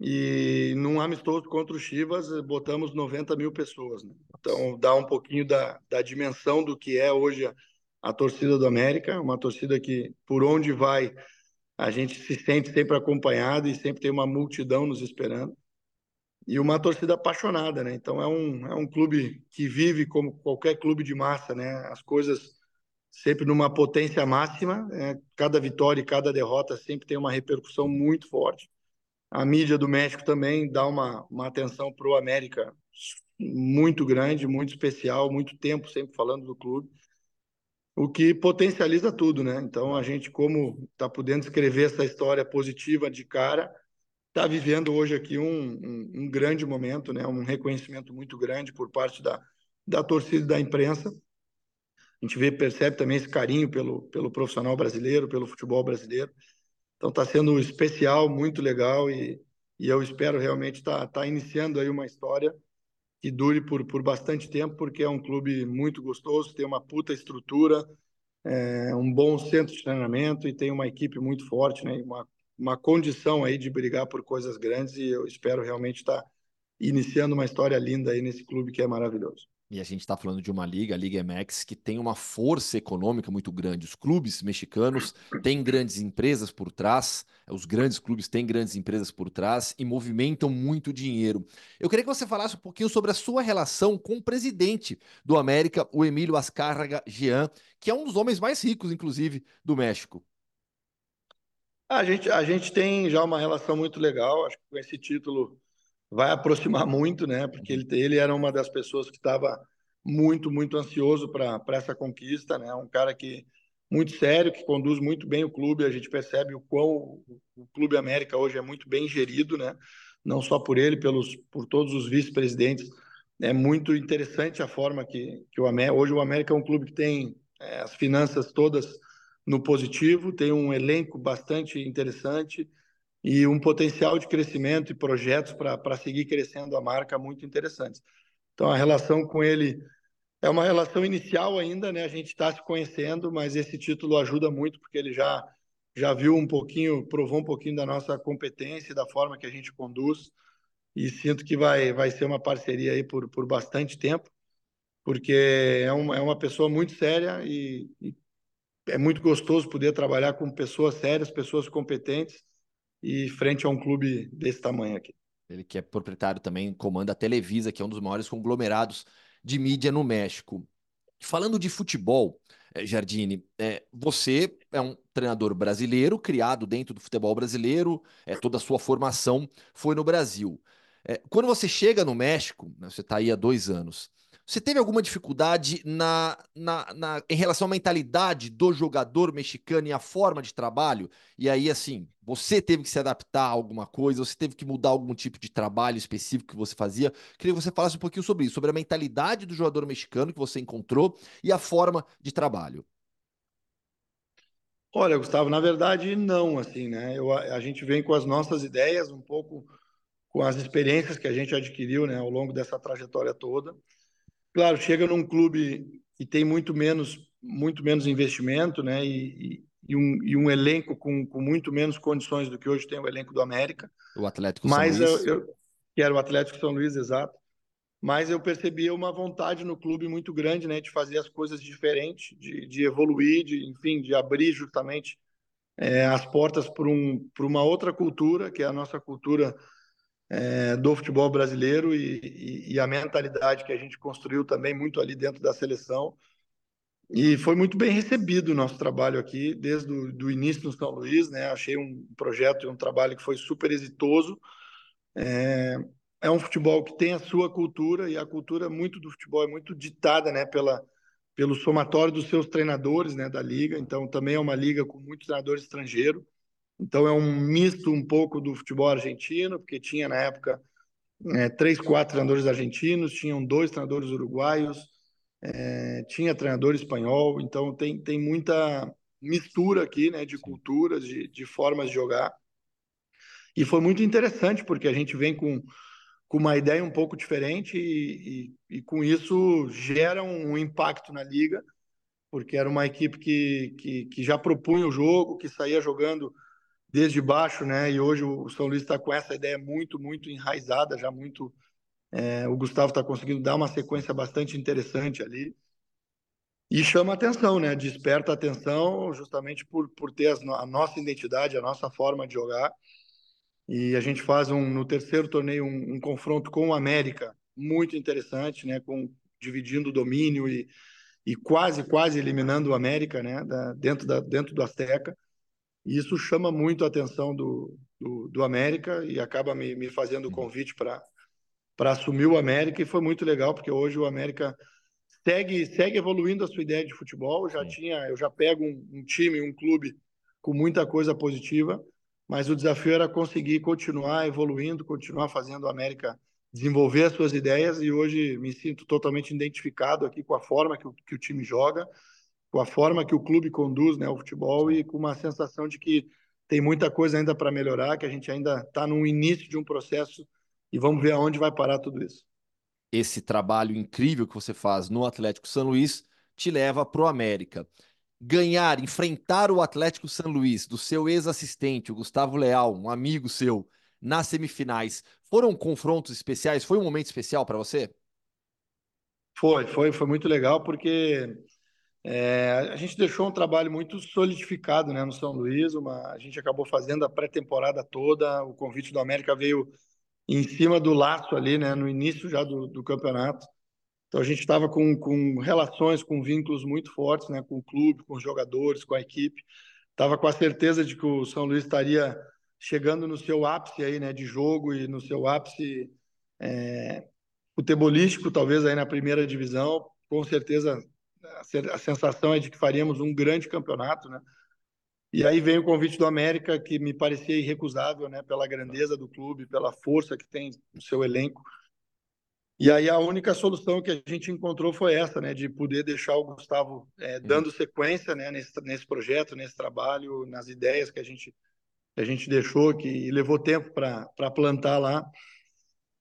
E num amistoso contra o Chivas, botamos 90 mil pessoas. Né? Então, dá um pouquinho da, da dimensão do que é hoje a, a torcida do América, uma torcida que, por onde vai, a gente se sente sempre acompanhado e sempre tem uma multidão nos esperando. E uma torcida apaixonada, né? Então, é um, é um clube que vive como qualquer clube de massa, né? As coisas sempre numa potência máxima. É, cada vitória e cada derrota sempre tem uma repercussão muito forte. A mídia do México também dá uma, uma atenção para o América muito grande, muito especial, muito tempo sempre falando do clube, o que potencializa tudo, né? Então a gente, como está podendo escrever essa história positiva de cara, está vivendo hoje aqui um, um, um, grande momento, né? Um reconhecimento muito grande por parte da, da torcida e da imprensa a gente vê, percebe também esse carinho pelo, pelo profissional brasileiro, pelo futebol brasileiro. Então está sendo especial, muito legal e, e eu espero realmente estar tá, tá iniciando aí uma história que dure por, por bastante tempo, porque é um clube muito gostoso, tem uma puta estrutura, é, um bom centro de treinamento e tem uma equipe muito forte, né? Uma, uma condição aí de brigar por coisas grandes e eu espero realmente estar tá iniciando uma história linda aí nesse clube que é maravilhoso. E a gente está falando de uma liga, a Liga MX, que tem uma força econômica muito grande. Os clubes mexicanos têm grandes empresas por trás, os grandes clubes têm grandes empresas por trás e movimentam muito dinheiro. Eu queria que você falasse um pouquinho sobre a sua relação com o presidente do América, o Emílio Ascárraga Jean, que é um dos homens mais ricos, inclusive, do México. A gente, a gente tem já uma relação muito legal, acho que com esse título vai aproximar muito, né? Porque ele, ele era uma das pessoas que estava muito, muito ansioso para essa conquista, né? Um cara que muito sério, que conduz muito bem o clube. A gente percebe o quão o Clube América hoje é muito bem gerido, né? Não só por ele, pelos por todos os vice-presidentes. É muito interessante a forma que, que o América hoje o América é um clube que tem é, as finanças todas no positivo, tem um elenco bastante interessante e um potencial de crescimento e projetos para seguir crescendo a marca muito interessantes. Então, a relação com ele é uma relação inicial ainda, né? A gente está se conhecendo, mas esse título ajuda muito porque ele já já viu um pouquinho, provou um pouquinho da nossa competência, da forma que a gente conduz e sinto que vai vai ser uma parceria aí por, por bastante tempo, porque é uma, é uma pessoa muito séria e, e é muito gostoso poder trabalhar com pessoas sérias, pessoas competentes e frente a um clube desse tamanho aqui. Ele que é proprietário também, comanda a Televisa, que é um dos maiores conglomerados de mídia no México. Falando de futebol, eh, Jardine, é, você é um treinador brasileiro, criado dentro do futebol brasileiro, é, toda a sua formação foi no Brasil. É, quando você chega no México, né, você está aí há dois anos, você teve alguma dificuldade na, na, na, em relação à mentalidade do jogador mexicano e a forma de trabalho? E aí, assim, você teve que se adaptar a alguma coisa, você teve que mudar algum tipo de trabalho específico que você fazia? Queria que você falasse um pouquinho sobre isso, sobre a mentalidade do jogador mexicano que você encontrou e a forma de trabalho. Olha, Gustavo, na verdade, não, assim, né? Eu, a gente vem com as nossas ideias, um pouco com as experiências que a gente adquiriu, né, ao longo dessa trajetória toda. Claro, chega num clube que tem muito menos, muito menos investimento, né? E, e, um, e um elenco com, com muito menos condições do que hoje tem o elenco do América. O Atlético Mas São Luís. Eu, eu, que era o Atlético São Luís, exato. Mas eu percebia uma vontade no clube muito grande, né? De fazer as coisas diferentes, de, de evoluir, de, enfim, de abrir justamente é, as portas para um, uma outra cultura, que é a nossa cultura é, do futebol brasileiro e, e, e, a mentalidade que a gente construiu também muito ali dentro da seleção. E foi muito bem recebido o nosso trabalho aqui, desde o início no São Luís. Né? Achei um projeto e um trabalho que foi super exitoso. É, é um futebol que tem a sua cultura, e a cultura muito do futebol é muito ditada né, pela, pelo somatório dos seus treinadores né, da liga. Então, também é uma liga com muitos treinadores estrangeiros. Então é um misto um pouco do futebol argentino, porque tinha na época é, três, quatro treinadores argentinos, tinham dois treinadores uruguaios, é, tinha treinador espanhol, então tem, tem muita mistura aqui, né, de culturas, de, de formas de jogar. E foi muito interessante, porque a gente vem com, com uma ideia um pouco diferente e, e, e com isso gera um, um impacto na liga, porque era uma equipe que, que, que já propunha o jogo, que saía jogando desde baixo, né? E hoje o São Luís está com essa ideia muito, muito enraizada, já muito. É, o Gustavo está conseguindo dar uma sequência bastante interessante ali. E chama atenção, né? Desperta atenção justamente por, por ter as, a nossa identidade, a nossa forma de jogar. E a gente faz um, no terceiro torneio um, um confronto com o América muito interessante, né? Com, dividindo o domínio e, e quase, quase eliminando o América, né? Da, dentro, da, dentro do Azteca. E isso chama muito a atenção do, do, do América e acaba me, me fazendo o convite para assumir o América. E foi muito legal, porque hoje o América segue, segue evoluindo a sua ideia de futebol. Eu já, tinha, eu já pego um, um time, um clube com muita coisa positiva, mas o desafio era conseguir continuar evoluindo, continuar fazendo o América desenvolver as suas ideias e hoje me sinto totalmente identificado aqui com a forma que o, que o time joga com a forma que o clube conduz né, o futebol e com uma sensação de que tem muita coisa ainda para melhorar, que a gente ainda está no início de um processo e vamos ver aonde vai parar tudo isso. Esse trabalho incrível que você faz no Atlético São Luís te leva para o América. Ganhar, enfrentar o Atlético São Luís, do seu ex-assistente, o Gustavo Leal, um amigo seu, nas semifinais, foram confrontos especiais? Foi um momento especial para você? Foi, foi, foi muito legal, porque é, a gente deixou um trabalho muito solidificado né, no São Luís, uma, a gente acabou fazendo a pré-temporada toda, o convite do América veio em cima do laço ali, né, no início já do, do campeonato. Então a gente estava com, com relações, com vínculos muito fortes né, com o clube, com os jogadores, com a equipe. Estava com a certeza de que o São Luís estaria chegando no seu ápice aí, né, de jogo e no seu ápice é, futebolístico, talvez aí na primeira divisão. Com certeza a sensação é de que faríamos um grande campeonato, né? E aí vem o convite do América, que me parecia irrecusável, né? Pela grandeza do clube, pela força que tem no seu elenco. E aí a única solução que a gente encontrou foi essa, né? De poder deixar o Gustavo é, dando sequência, né? Nesse, nesse projeto, nesse trabalho, nas ideias que a gente que a gente deixou, que levou tempo para plantar lá.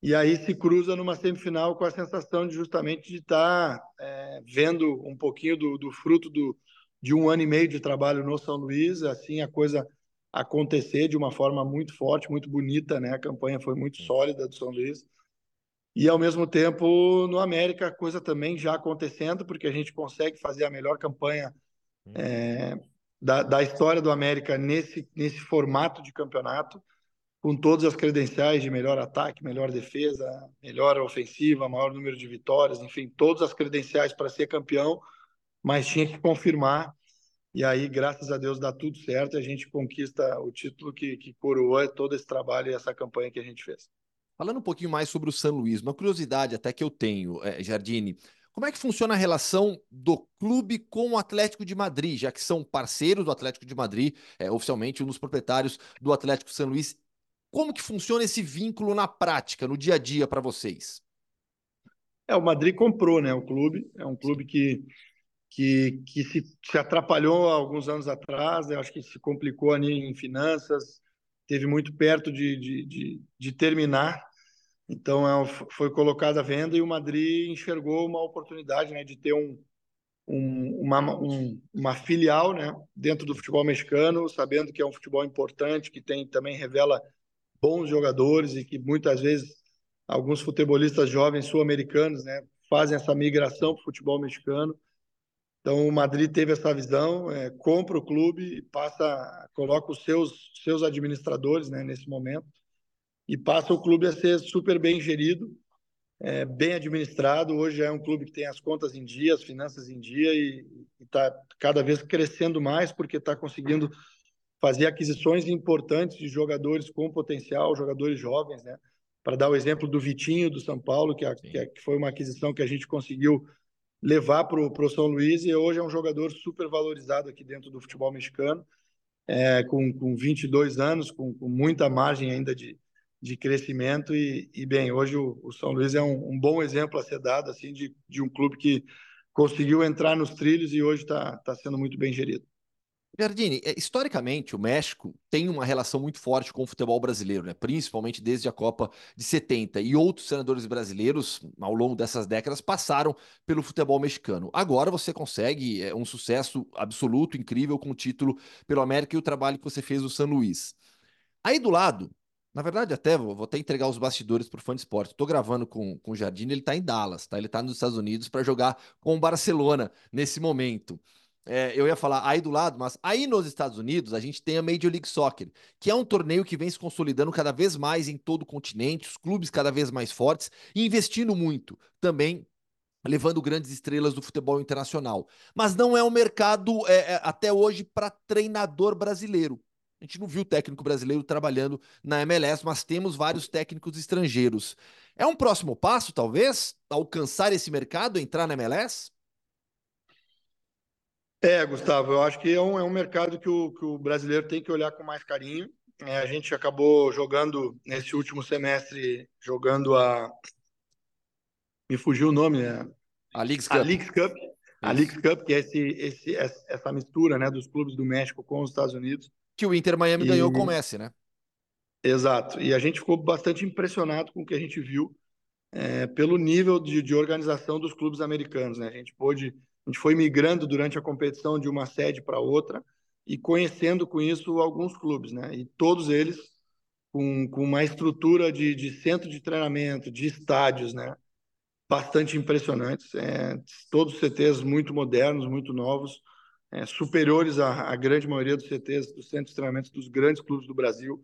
E aí se cruza numa semifinal com a sensação de justamente de estar tá, é, vendo um pouquinho do, do fruto do, de um ano e meio de trabalho no São Luís, assim a coisa acontecer de uma forma muito forte, muito bonita, né? A campanha foi muito sólida do São Luís. E ao mesmo tempo, no América, a coisa também já acontecendo, porque a gente consegue fazer a melhor campanha é, da, da história do América nesse, nesse formato de campeonato, com todas as credenciais de melhor ataque, melhor defesa, melhor ofensiva, maior número de vitórias, enfim, todas as credenciais para ser campeão, mas tinha que confirmar. E aí, graças a Deus, dá tudo certo e a gente conquista o título que, que coroou todo esse trabalho e essa campanha que a gente fez. Falando um pouquinho mais sobre o São Luís, uma curiosidade até que eu tenho, é, Jardine, como é que funciona a relação do clube com o Atlético de Madrid, já que são parceiros do Atlético de Madrid, é, oficialmente um dos proprietários do Atlético São Luís? Como que funciona esse vínculo na prática, no dia a dia para vocês? É, o Madrid comprou, né, o clube. É um clube que que, que se, se atrapalhou alguns anos atrás, eu acho que se complicou ali em finanças, teve muito perto de, de, de, de terminar então é, foi colocada à venda e o Madrid enxergou uma oportunidade né, de ter um, um, uma, um, uma filial né, dentro do futebol mexicano, sabendo que é um futebol importante, que tem também revela bons jogadores e que muitas vezes alguns futebolistas jovens sul-americanos né, fazem essa migração para o futebol mexicano. Então o Madrid teve essa visão, é, compra o clube, passa, coloca os seus seus administradores né, nesse momento e passa o clube a ser super bem gerido, é, bem administrado. Hoje é um clube que tem as contas em dia, as finanças em dia e está cada vez crescendo mais porque está conseguindo fazer aquisições importantes de jogadores com potencial, jogadores jovens, né? Para dar o exemplo do Vitinho do São Paulo, que, a, que, a, que foi uma aquisição que a gente conseguiu levar para o São Luís e hoje é um jogador super valorizado aqui dentro do futebol mexicano, é, com, com 22 anos, com, com muita margem ainda de, de crescimento e, e bem, hoje o, o, São Luís é um, um, bom exemplo a ser dado assim de, de um clube que conseguiu entrar nos trilhos e hoje está tá sendo muito bem gerido. Jardine, é, historicamente o México tem uma relação muito forte com o futebol brasileiro, né? principalmente desde a Copa de 70. E outros senadores brasileiros, ao longo dessas décadas, passaram pelo futebol mexicano. Agora você consegue é, um sucesso absoluto, incrível, com o título pelo América e o trabalho que você fez no São Luís. Aí do lado, na verdade, até vou, vou até entregar os bastidores para o fã de esporte. Estou gravando com, com o Jardim, ele está em Dallas, tá? Ele está nos Estados Unidos para jogar com o Barcelona nesse momento. É, eu ia falar aí do lado, mas aí nos Estados Unidos a gente tem a Major League Soccer, que é um torneio que vem se consolidando cada vez mais em todo o continente, os clubes cada vez mais fortes investindo muito também levando grandes estrelas do futebol internacional. Mas não é um mercado é, é, até hoje para treinador brasileiro. A gente não viu técnico brasileiro trabalhando na MLS, mas temos vários técnicos estrangeiros. É um próximo passo, talvez, alcançar esse mercado, entrar na MLS? É, Gustavo, eu acho que é um, é um mercado que o, que o brasileiro tem que olhar com mais carinho. É, a gente acabou jogando nesse último semestre, jogando a. Me fugiu o nome, né? A Leagues Cup. A Leagues Cup, a Leagues Cup que é esse, esse, essa mistura né, dos clubes do México com os Estados Unidos que o Inter Miami e... ganhou com o Messi, né? Exato. E a gente ficou bastante impressionado com o que a gente viu é, pelo nível de, de, organização dos clubes americanos. Né? A gente pôde, a gente foi migrando durante a competição de uma sede para outra e conhecendo com isso alguns clubes, né? E todos eles com, com uma estrutura de, de centro de treinamento, de estádios, né? Bastante impressionantes. É, todos CTs muito modernos, muito novos é, superiores à, à, grande maioria dos CTs, dos centros de treinamento dos grandes clubes do Brasil.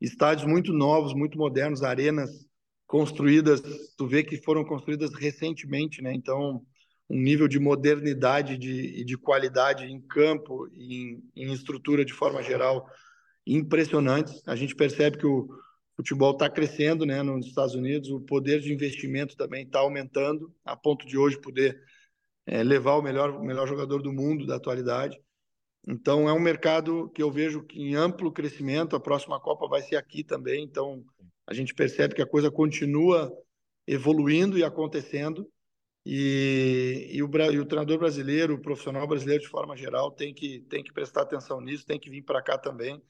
Estádios muito novos, muito modernos, arenas construídas, tu vê que foram construídas recentemente, né? Então, um nível de modernidade e de, de, qualidade em campo e em, em estrutura de forma geral impressionantes. A gente percebe que o futebol está crescendo né, nos Estados Unidos, o poder de investimento também está aumentando, a ponto de hoje poder é, levar o melhor, o melhor jogador do mundo da atualidade. Então, é um mercado que eu vejo que em amplo crescimento. A próxima Copa vai ser aqui também. Então, a gente percebe que a coisa continua evoluindo e acontecendo. E, e, o, e o treinador brasileiro, o profissional brasileiro de forma geral, tem que, tem que prestar atenção nisso, tem que vir para cá também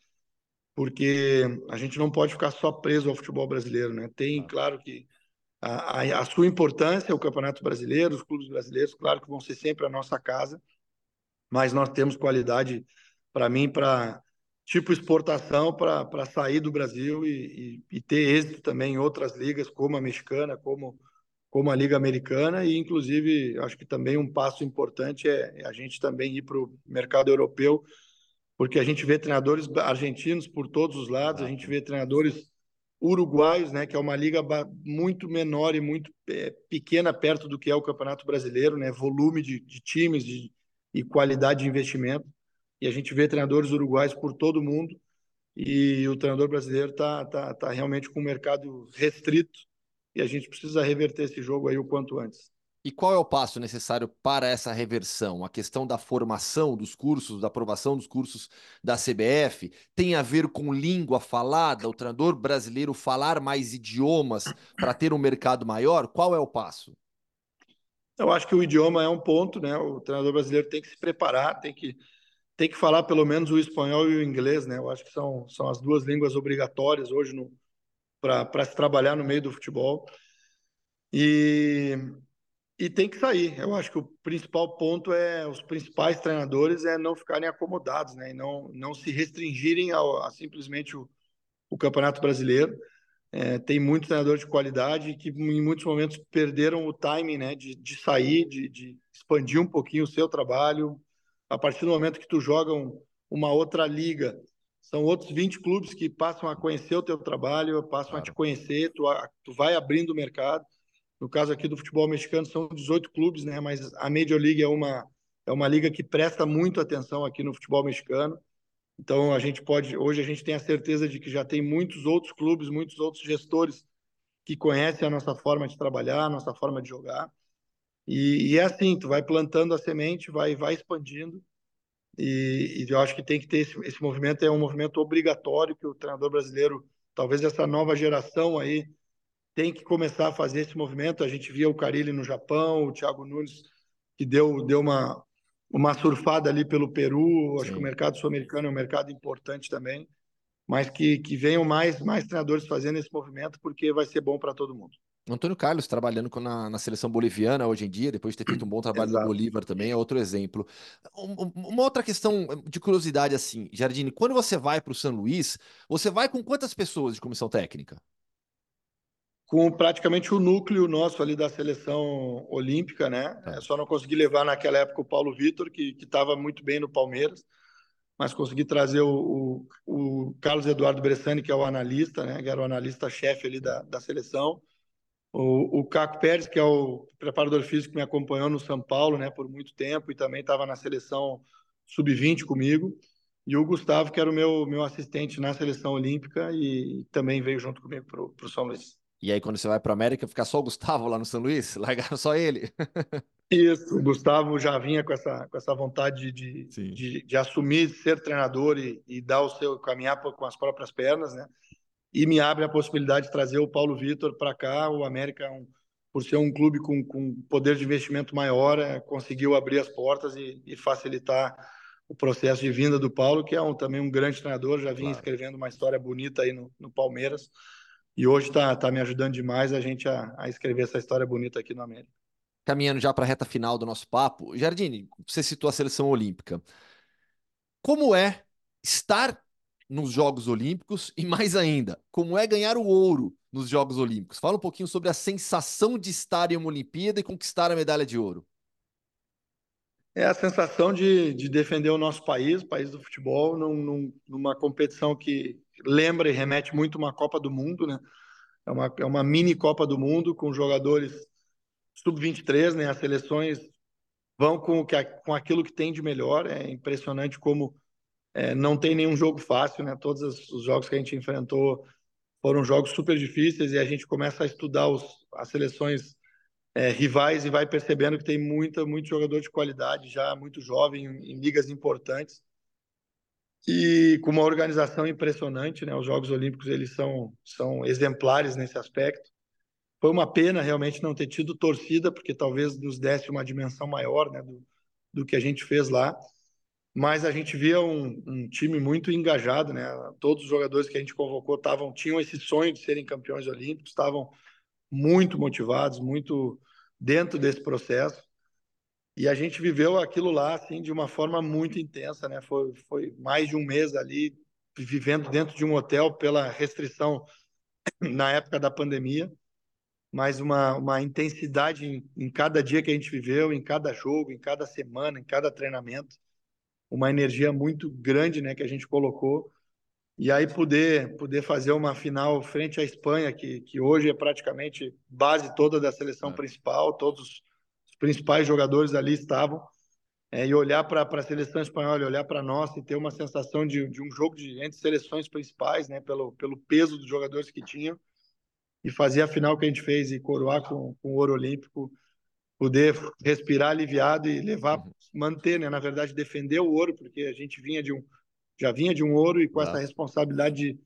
porque a gente não pode ficar só preso ao futebol brasileiro, né? Tem, claro que a, a, a sua importância, o Campeonato Brasileiro, os clubes brasileiros, claro que vão ser sempre a nossa casa, mas nós temos qualidade, para mim, para tipo exportação para sair do Brasil e, e, e, ter êxito também em outras ligas, como a mexicana, como, como a Liga Americana, e inclusive acho que também um passo importante é, é a gente também ir para o mercado europeu, porque a gente vê treinadores argentinos por todos os lados, a gente vê treinadores uruguaios, né, que é uma liga muito menor e muito é, pequena perto do que é o Campeonato Brasileiro, né, volume de, de times de, e qualidade de investimento. E a gente vê treinadores uruguaios por todo o mundo e o treinador brasileiro está tá, tá realmente com o mercado restrito e a gente precisa reverter esse jogo aí o quanto antes. E qual é o passo necessário para essa reversão? A questão da formação dos cursos, da aprovação dos cursos da CBF, tem a ver com língua falada, o treinador brasileiro falar mais idiomas para ter um mercado maior? Qual é o passo? Eu acho que o idioma é um ponto, né? O treinador brasileiro tem que se preparar, tem que, tem que falar pelo menos o espanhol e o inglês, né? Eu acho que são, são as duas línguas obrigatórias hoje para se trabalhar no meio do futebol. E e tem que sair. Eu acho que o principal ponto é os principais treinadores é não ficarem acomodados, né? E não, não se restringirem ao, a simplesmente o, o Campeonato Brasileiro. É, tem muitos treinadores de qualidade que em muitos momentos perderam o timing, né? De, de sair, de, de expandir um pouquinho o seu trabalho. A partir do momento que tu joga um, uma outra liga, são outros 20 clubes que passam a conhecer o teu trabalho, passam claro. a te conhecer, tu, tu vai abrindo o mercado. No caso aqui do futebol mexicano são 18 clubes, né? Mas a Major League é uma é uma liga que presta muito atenção aqui no futebol mexicano. Então a gente pode hoje a gente tem a certeza de que já tem muitos outros clubes, muitos outros gestores que conhecem a nossa forma de trabalhar, a nossa forma de jogar. E, e é assim, tu vai plantando a semente, vai vai expandindo. E, e eu acho que tem que ter esse, esse movimento é um movimento obrigatório que o treinador brasileiro, talvez essa nova geração aí tem que começar a fazer esse movimento. A gente via o Carilli no Japão, o Thiago Nunes, que deu, deu uma, uma surfada ali pelo Peru. Acho Sim. que o mercado sul-americano é um mercado importante também, mas que, que venham mais, mais treinadores fazendo esse movimento, porque vai ser bom para todo mundo. Antônio Carlos trabalhando na, na, seleção boliviana hoje em dia, depois de ter feito um bom trabalho Exato. no Bolívar também, é outro exemplo. uma outra questão de curiosidade assim, Jardine, quando você vai para o São Luís, você vai com quantas pessoas de comissão técnica? com praticamente o núcleo nosso ali da seleção olímpica, né? É. Só não consegui levar naquela época o Paulo Vitor, que estava muito bem no Palmeiras, mas consegui trazer o, o, o, Carlos Eduardo Bressani, que é o analista, né? Que era o analista-chefe ali da, da seleção. O, o Caco Pérez, que é o preparador físico que me acompanhou no São Paulo, né? Por muito tempo e também estava na seleção sub-20 comigo. E o Gustavo, que era o meu, meu assistente na seleção olímpica e também veio junto comigo para o São Luís. E aí, quando você vai para a América, fica só o Gustavo lá no São Luís? Largaram só ele? Isso, o Gustavo já vinha com essa, com essa vontade de, de, de, assumir, ser treinador e, e, dar o seu caminhar com as próprias pernas, né? E me abre a possibilidade de trazer o Paulo Vitor para cá. O América, um, por ser um clube com, com poder de investimento maior, é, conseguiu abrir as portas e, e, facilitar o processo de vinda do Paulo, que é um, também um grande treinador, já vinha claro. escrevendo uma história bonita aí no, no Palmeiras e hoje está tá me ajudando demais a gente a, a, escrever essa história bonita aqui no América. Caminhando já para a reta final do nosso papo, Jardine, você citou a seleção olímpica. Como é estar nos Jogos Olímpicos e mais ainda, como é ganhar o ouro nos Jogos Olímpicos? Fala um pouquinho sobre a sensação de estar em uma Olimpíada e conquistar a medalha de ouro. É a sensação de, de defender o nosso país, o país do futebol, num, num, numa competição que lembra e remete muito uma Copa do Mundo, né? É uma, é uma mini Copa do Mundo com jogadores sub-23, né? As seleções vão com, que, com aquilo que tem de melhor. É impressionante como é, não tem nenhum jogo fácil, né? Todos os jogos que a gente enfrentou foram jogos super difíceis e a gente começa a estudar os, as seleções é, rivais e vai percebendo que tem muita, muito jogador de qualidade já, muito jovem, em, em ligas importantes e com uma organização impressionante, né? Os Jogos Olímpicos eles são são exemplares nesse aspecto. Foi uma pena realmente não ter tido torcida, porque talvez nos desse uma dimensão maior, né, do, do que a gente fez lá. Mas a gente via um, um, time muito engajado, né? Todos os jogadores que a gente convocou estavam tinham esse sonho de serem campeões olímpicos, estavam muito motivados, muito dentro desse processo. E a gente viveu aquilo lá assim de uma forma muito intensa, né? Foi, foi mais de um mês ali vivendo dentro de um hotel pela restrição na época da pandemia, mas uma, uma intensidade em, em cada dia que a gente viveu, em cada jogo, em cada semana, em cada treinamento, uma energia muito grande, né, que a gente colocou. E aí poder poder fazer uma final frente à Espanha, que, que hoje é praticamente base toda da seleção é. principal, todos os principais jogadores ali estavam, é, e olhar para a seleção espanhola, olhar para nós e ter uma sensação de, de um jogo de, entre seleções principais, né, pelo, pelo peso dos jogadores que tinham, e fazer a final que a gente fez e coroar com, com o ouro olímpico, poder respirar aliviado e levar, uhum. manter, né, na verdade, defender o ouro, porque a gente vinha de um já vinha de um ouro e com essa responsabilidade de,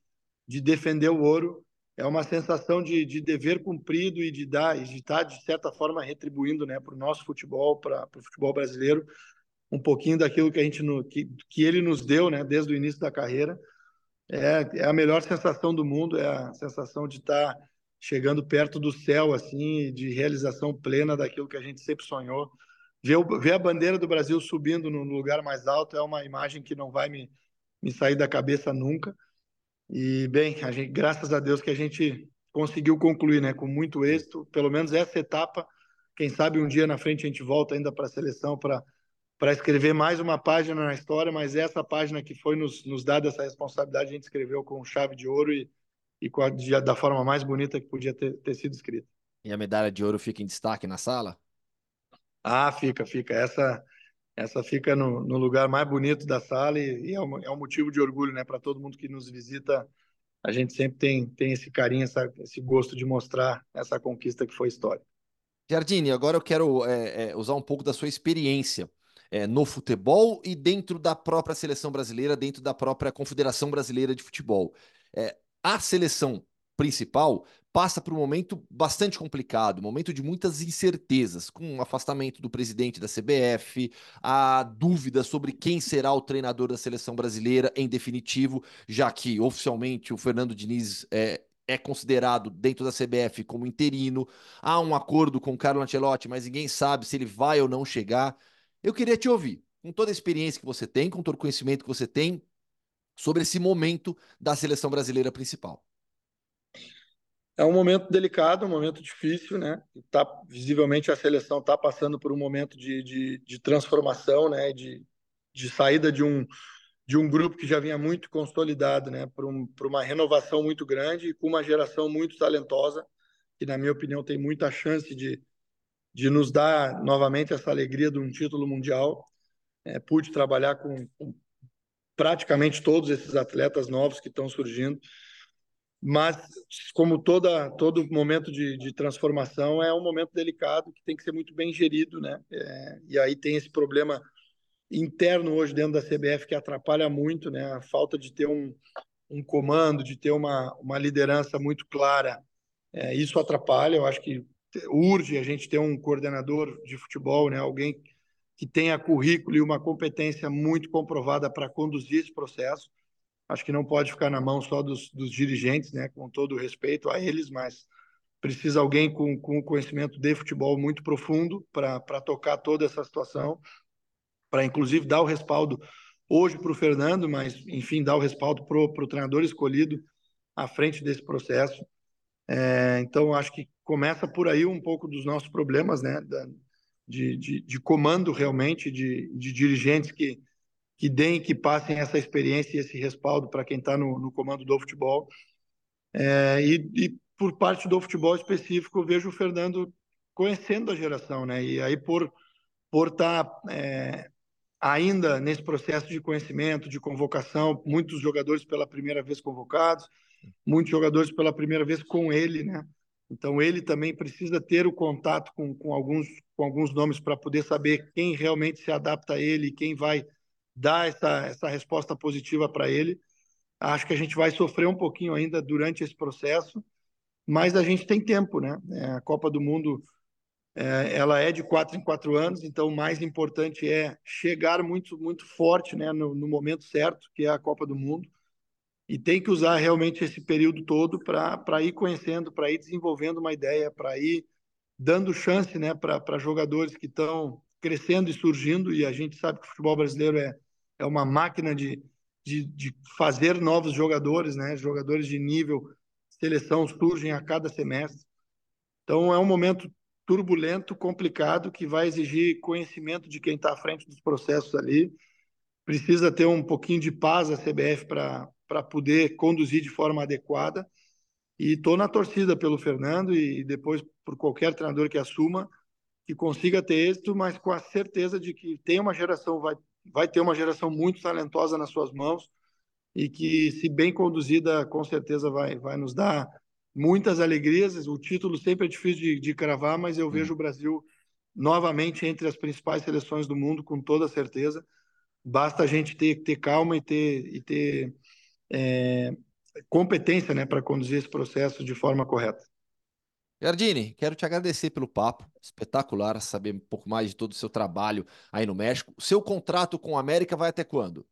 de defender o ouro, é uma sensação de, de dever cumprido e de dar e de estar de certa forma retribuindo, né, para o nosso futebol, para o futebol brasileiro, um pouquinho daquilo que a gente no, que, que ele nos deu, né, desde o início da carreira. É, é a melhor sensação do mundo, é a sensação de estar chegando perto do céu, assim, de realização plena daquilo que a gente sempre sonhou. Ver, ver a bandeira do Brasil subindo no lugar mais alto é uma imagem que não vai me me sair da cabeça nunca. E, bem, a gente, graças a Deus que a gente conseguiu concluir, né, com muito êxito, pelo menos essa etapa. Quem sabe um dia na frente a gente volta ainda para a seleção para para escrever mais uma página na história, mas essa página que foi nos, nos dada essa responsabilidade, a gente escreveu com chave de ouro e, e a, da forma mais bonita que podia ter, ter sido escrita. E a medalha de ouro fica em destaque na sala? Ah, fica, fica. Essa essa fica no, no lugar mais bonito da sala e, e é, um, é, um, motivo de orgulho, né? Para todo mundo que nos visita, a gente sempre tem, tem esse carinho, essa, esse gosto de mostrar essa conquista que foi história. Jardine, agora eu quero é, é, usar um pouco da sua experiência é, no futebol e dentro da própria seleção brasileira, dentro da própria Confederação Brasileira de Futebol. É, a seleção principal passa por um momento bastante complicado, um momento de muitas incertezas, com o afastamento do presidente da CBF, a dúvida sobre quem será o treinador da seleção brasileira em definitivo, já que oficialmente o Fernando Diniz é, é considerado dentro da CBF como interino. Há um acordo com o Carlo Ancelotti, mas ninguém sabe se ele vai ou não chegar. Eu queria te ouvir, com toda a experiência que você tem, com todo o conhecimento que você tem, sobre esse momento da seleção brasileira principal é um momento delicado, um momento difícil, né? Tá, visivelmente a seleção está passando por um momento de, de, de transformação, né? De, de saída de um, de um grupo que já vinha muito consolidado, né? Para um, uma renovação muito grande e com uma geração muito talentosa, que, na minha opinião, tem muita chance de, de nos dar novamente essa alegria de um título mundial. É, pude trabalhar com, com praticamente todos esses atletas novos que estão surgindo mas como toda todo momento de, de, transformação é um momento delicado que tem que ser muito bem gerido, né? É, e aí tem esse problema interno hoje dentro da CBF que atrapalha muito, né? A falta de ter um, um comando, de ter uma, uma liderança muito clara, é, isso atrapalha. Eu acho que urge a gente ter um coordenador de futebol, né? Alguém que tenha currículo e uma competência muito comprovada para conduzir esse processo acho que não pode ficar na mão só dos, dos dirigentes, né, com todo o respeito a eles, mas precisa alguém com, com conhecimento de futebol muito profundo para tocar toda essa situação, para inclusive dar o respaldo hoje para o Fernando, mas enfim, dar o respaldo para o treinador escolhido à frente desse processo. É, então, acho que começa por aí um pouco dos nossos problemas, né, da, de, de, de comando realmente, de, de dirigentes que que deem, que passem essa experiência e esse respaldo para quem está no, no, comando do futebol. É, e, e, por parte do futebol específico, vejo o Fernando conhecendo a geração, né? E aí por por estar tá, é, ainda nesse processo de conhecimento, de convocação, muitos jogadores pela primeira vez convocados, muitos jogadores pela primeira vez com ele, né? Então ele também precisa ter o contato com, com alguns com alguns nomes para poder saber quem realmente se adapta a ele, quem vai dar essa, essa resposta positiva para ele. Acho que a gente vai sofrer um pouquinho ainda durante esse processo, mas a gente tem tempo, né? É, a Copa do Mundo é, ela é de quatro em quatro anos, então o mais importante é chegar muito, muito forte né, no, no momento certo, que é a Copa do Mundo, e tem que usar realmente esse período todo para ir conhecendo, para ir desenvolvendo uma ideia, para ir dando chance né, para jogadores que estão crescendo e surgindo, e a gente sabe que o futebol brasileiro é, é uma máquina de, de, de fazer novos jogadores, né, jogadores de nível, seleção surgem a cada semestre. Então é um momento turbulento, complicado, que vai exigir conhecimento de quem está à frente dos processos ali. Precisa ter um pouquinho de paz a CBF para poder conduzir de forma adequada. E estou na torcida pelo Fernando e depois por qualquer treinador que assuma, que consiga ter êxito, mas com a certeza de que tem uma geração, vai, vai ter uma geração muito talentosa nas suas mãos e que, se bem conduzida, com certeza vai, vai nos dar muitas alegrias. O título sempre é difícil de, de cravar, mas eu vejo o Brasil novamente entre as principais seleções do mundo, com toda certeza. Basta a gente ter, ter calma e ter, e ter é, competência né, para conduzir esse processo de forma correta. Gardini, quero te agradecer pelo papo, espetacular saber um pouco mais de todo o seu trabalho aí no México. O seu contrato com a América vai até quando?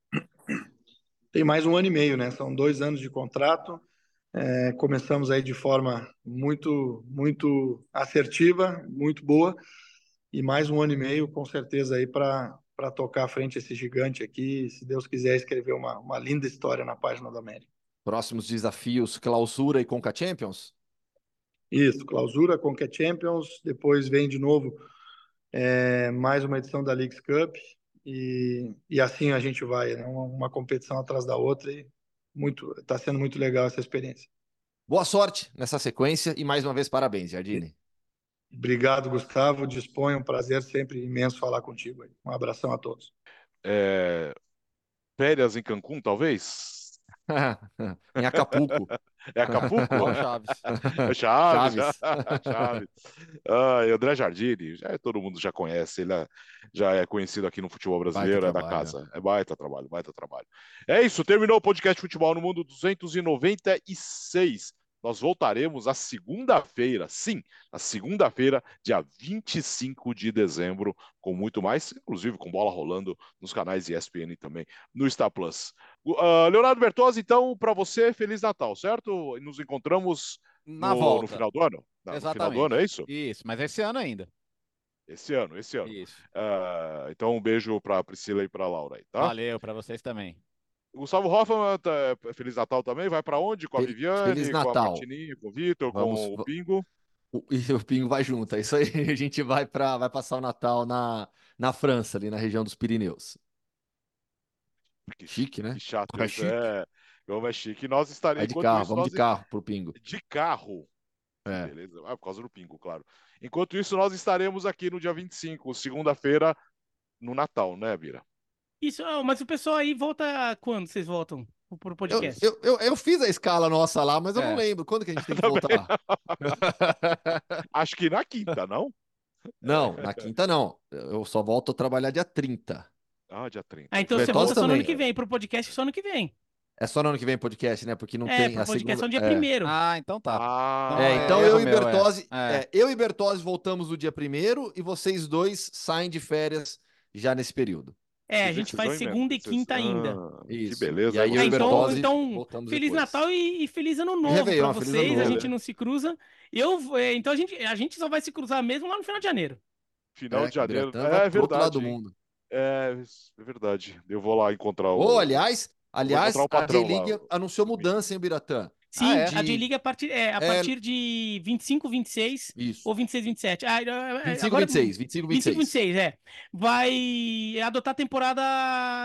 Tem mais um ano e meio, né? São dois anos de contrato. É, começamos aí de forma muito, muito assertiva, muito boa, e mais um ano e meio, com certeza, aí para tocar à frente esse gigante aqui, se Deus quiser escrever uma, uma linda história na página da América. Próximos desafios, clausura e Conca Champions? Isso, clausura, Conca Champions, depois vem de novo é, mais uma edição da Leagues Cup, e, e assim a gente vai, né? uma, uma competição atrás da outra, e muito, está sendo muito legal essa experiência. Boa sorte nessa sequência e mais uma vez parabéns, Jardine. Obrigado, Gustavo. Disponha, um prazer sempre imenso falar contigo. Um abração a todos. É... Férias em Cancún, talvez? em Acapulco. É Acapulco? Chaves. É Chaves. Chaves. Chaves. Ah, André Jardini, já, todo mundo já conhece, ele é, já é conhecido aqui no futebol brasileiro, baita é trabalho, da casa. É baita trabalho, baita trabalho. É isso, terminou o podcast Futebol no Mundo 296. Nós voltaremos a segunda-feira, sim, a segunda-feira, dia 25 de dezembro, com muito mais, inclusive com bola rolando nos canais ESPN também, no Star Plus. Uh, Leonardo Bertozzi, então, para você, Feliz Natal, certo? Nos encontramos Na no, volta. no final do ano? Exatamente. No final do ano, é isso? Isso, mas esse ano ainda. Esse ano, esse ano. Isso. Uh, então, um beijo para Priscila e para Laura aí, tá? Valeu, para vocês também. Gustavo Hoffman, tá, Feliz Natal também, vai para onde? Com a Viviane, Feliz com a. Martininha, com o Vitor, com o Pingo. O, e o Pingo vai junto, é isso aí. A gente vai para vai passar o Natal na, na França, ali na região dos Pirineus. Que Chique, né? Que chato É chique. é. Como é chique. E nós estaremos Vai de carro, isso, vamos de carro pro Pingo. De carro. É. Beleza. Ah, por causa do Pingo, claro. Enquanto isso, nós estaremos aqui no dia 25, segunda-feira, no Natal, né, Bira? Isso, ah, mas o pessoal aí volta quando vocês voltam pro- pro Eu, podcast? eu, eu, eu fiz a escala nossa lá, mas eu não É. lembro. Quando que a gente tem que Também voltar? Acho que na quinta, não? Não, na quinta não. Eu só volto a trabalhar dia 30. Ah, dia 30. Ah, então você volta só no também. ano que vem, pro podcast só no que vem. É só no ano que vem podcast, né? Porque não é, tem pro a podcast segunda... só no dia é. primeiro. Ah, então tá. Ah, É, é, então erro eu e meu, é. É. é, eu e Bertozzi voltamos no dia primeiro e vocês dois saem de férias já nesse período. É, a gente faz segunda e quinta ainda. Ah, Isso. Que beleza. E aí vocês? então, então Feliz depois. Natal e, e Feliz Ano Novo Feliz vocês. Ano A Novo. gente não se cruza. Eu, vou- é, então a gente, a gente só vai se cruzar mesmo lá no final de janeiro. Final É, de janeiro. É lado verdade. do mundo. É, é verdade. Eu vou lá encontrar o. Ô, aliás, aliás, a J-League anunciou mudança, hein, Biratã? Sim, Ah, é? a J-League a partir, é, a É. partir de 25, 26 Isso. ou 26, 27. Ah, é, 25, agora- 26, 25, 25, 26. 26, é. Vai adotar a temporada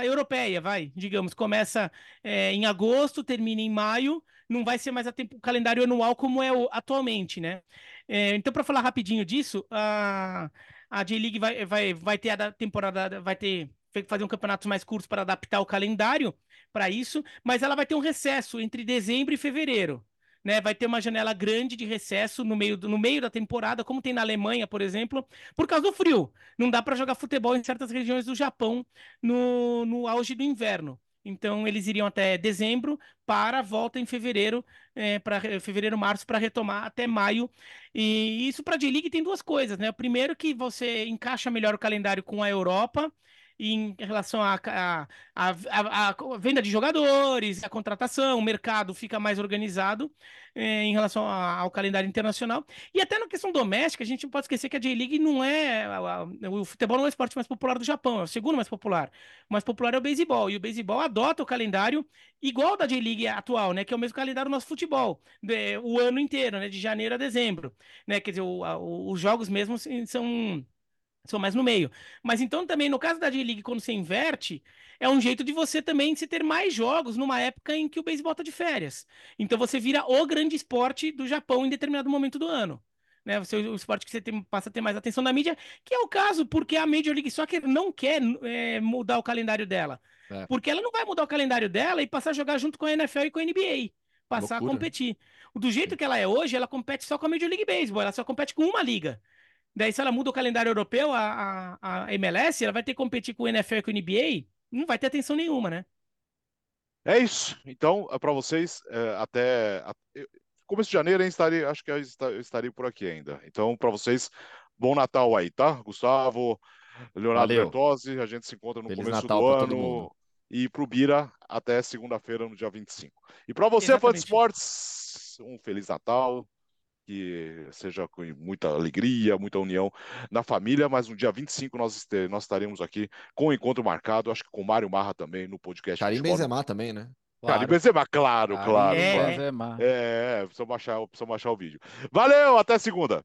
europeia, vai. Digamos, começa é, em agosto, termina em maio. Não vai ser mais a tempo- o calendário anual como é o- atualmente, né? É, então, para falar rapidinho disso, a, a J-League vai, vai, vai ter a da- temporada, vai ter fazer um campeonato mais curto para adaptar o calendário para isso, mas ela vai ter um recesso entre dezembro e fevereiro. Né, vai ter uma janela grande de recesso no meio, do- no meio da temporada, como tem na Alemanha, por exemplo, por causa do frio. Não dá para jogar futebol em certas regiões do Japão no, no auge do inverno. Então, eles iriam até dezembro para a volta em fevereiro, é, para fevereiro, março, para retomar até maio. E isso para a J-League tem duas coisas, né? Primeiro que você encaixa melhor o calendário com a Europa em relação à a, a, a, a, venda de jogadores, a contratação, o mercado fica mais organizado eh, em relação ao calendário internacional. E até na questão doméstica, a gente não pode esquecer que a J-League não é. o futebol não é o esporte mais popular do Japão, é o segundo mais popular. O mais popular é o beisebol. E o beisebol adota o calendário igual da J-League atual, né? Que é o mesmo calendário do nosso futebol, de, o ano inteiro, né? De janeiro a dezembro. Né? Quer dizer, o, o, os jogos mesmo são são mais no meio. Mas então também, no caso da J-League, quando você inverte, é um jeito de você também se ter mais jogos numa época em que o beisebol está de férias. Então você vira o grande esporte do Japão em determinado momento do ano. Né, você, o esporte que você tem, passa a ter mais atenção da mídia, que é o caso, porque a Major League Soccer não quer é, mudar o calendário dela. É. Porque ela não vai mudar o calendário dela e passar a jogar junto com a NFL e com a NBA. Passar Loucura. a competir. Do jeito que ela é hoje, ela compete só com a Major League Baseball, ela só compete com uma liga. Daí, se ela muda o calendário europeu, a, a, a MLS, ela vai ter que competir com o NFL e com o NBA, não vai ter atenção nenhuma, né? É isso. Então, é para vocês, é, até, começo de janeiro, hein, estaria, acho que eu estaria por aqui ainda. Então, para vocês, bom Natal aí, tá? Gustavo, Leonardo Valeu. Bertozzi, a gente se encontra no Feliz começo Natal do ano. E para o Bira, até segunda-feira, no dia 25. E para você, fã de esportes, um Feliz Natal, que seja com muita alegria, muita união na família, mas no dia 25 nós, nós estaremos aqui com o encontro marcado, acho que com o Mário Marra também no podcast. Karim Benzema também, né? Claro. Karim Benzema, claro, claro. É, claro. é, baixar, precisa baixar o vídeo. Valeu, até segunda!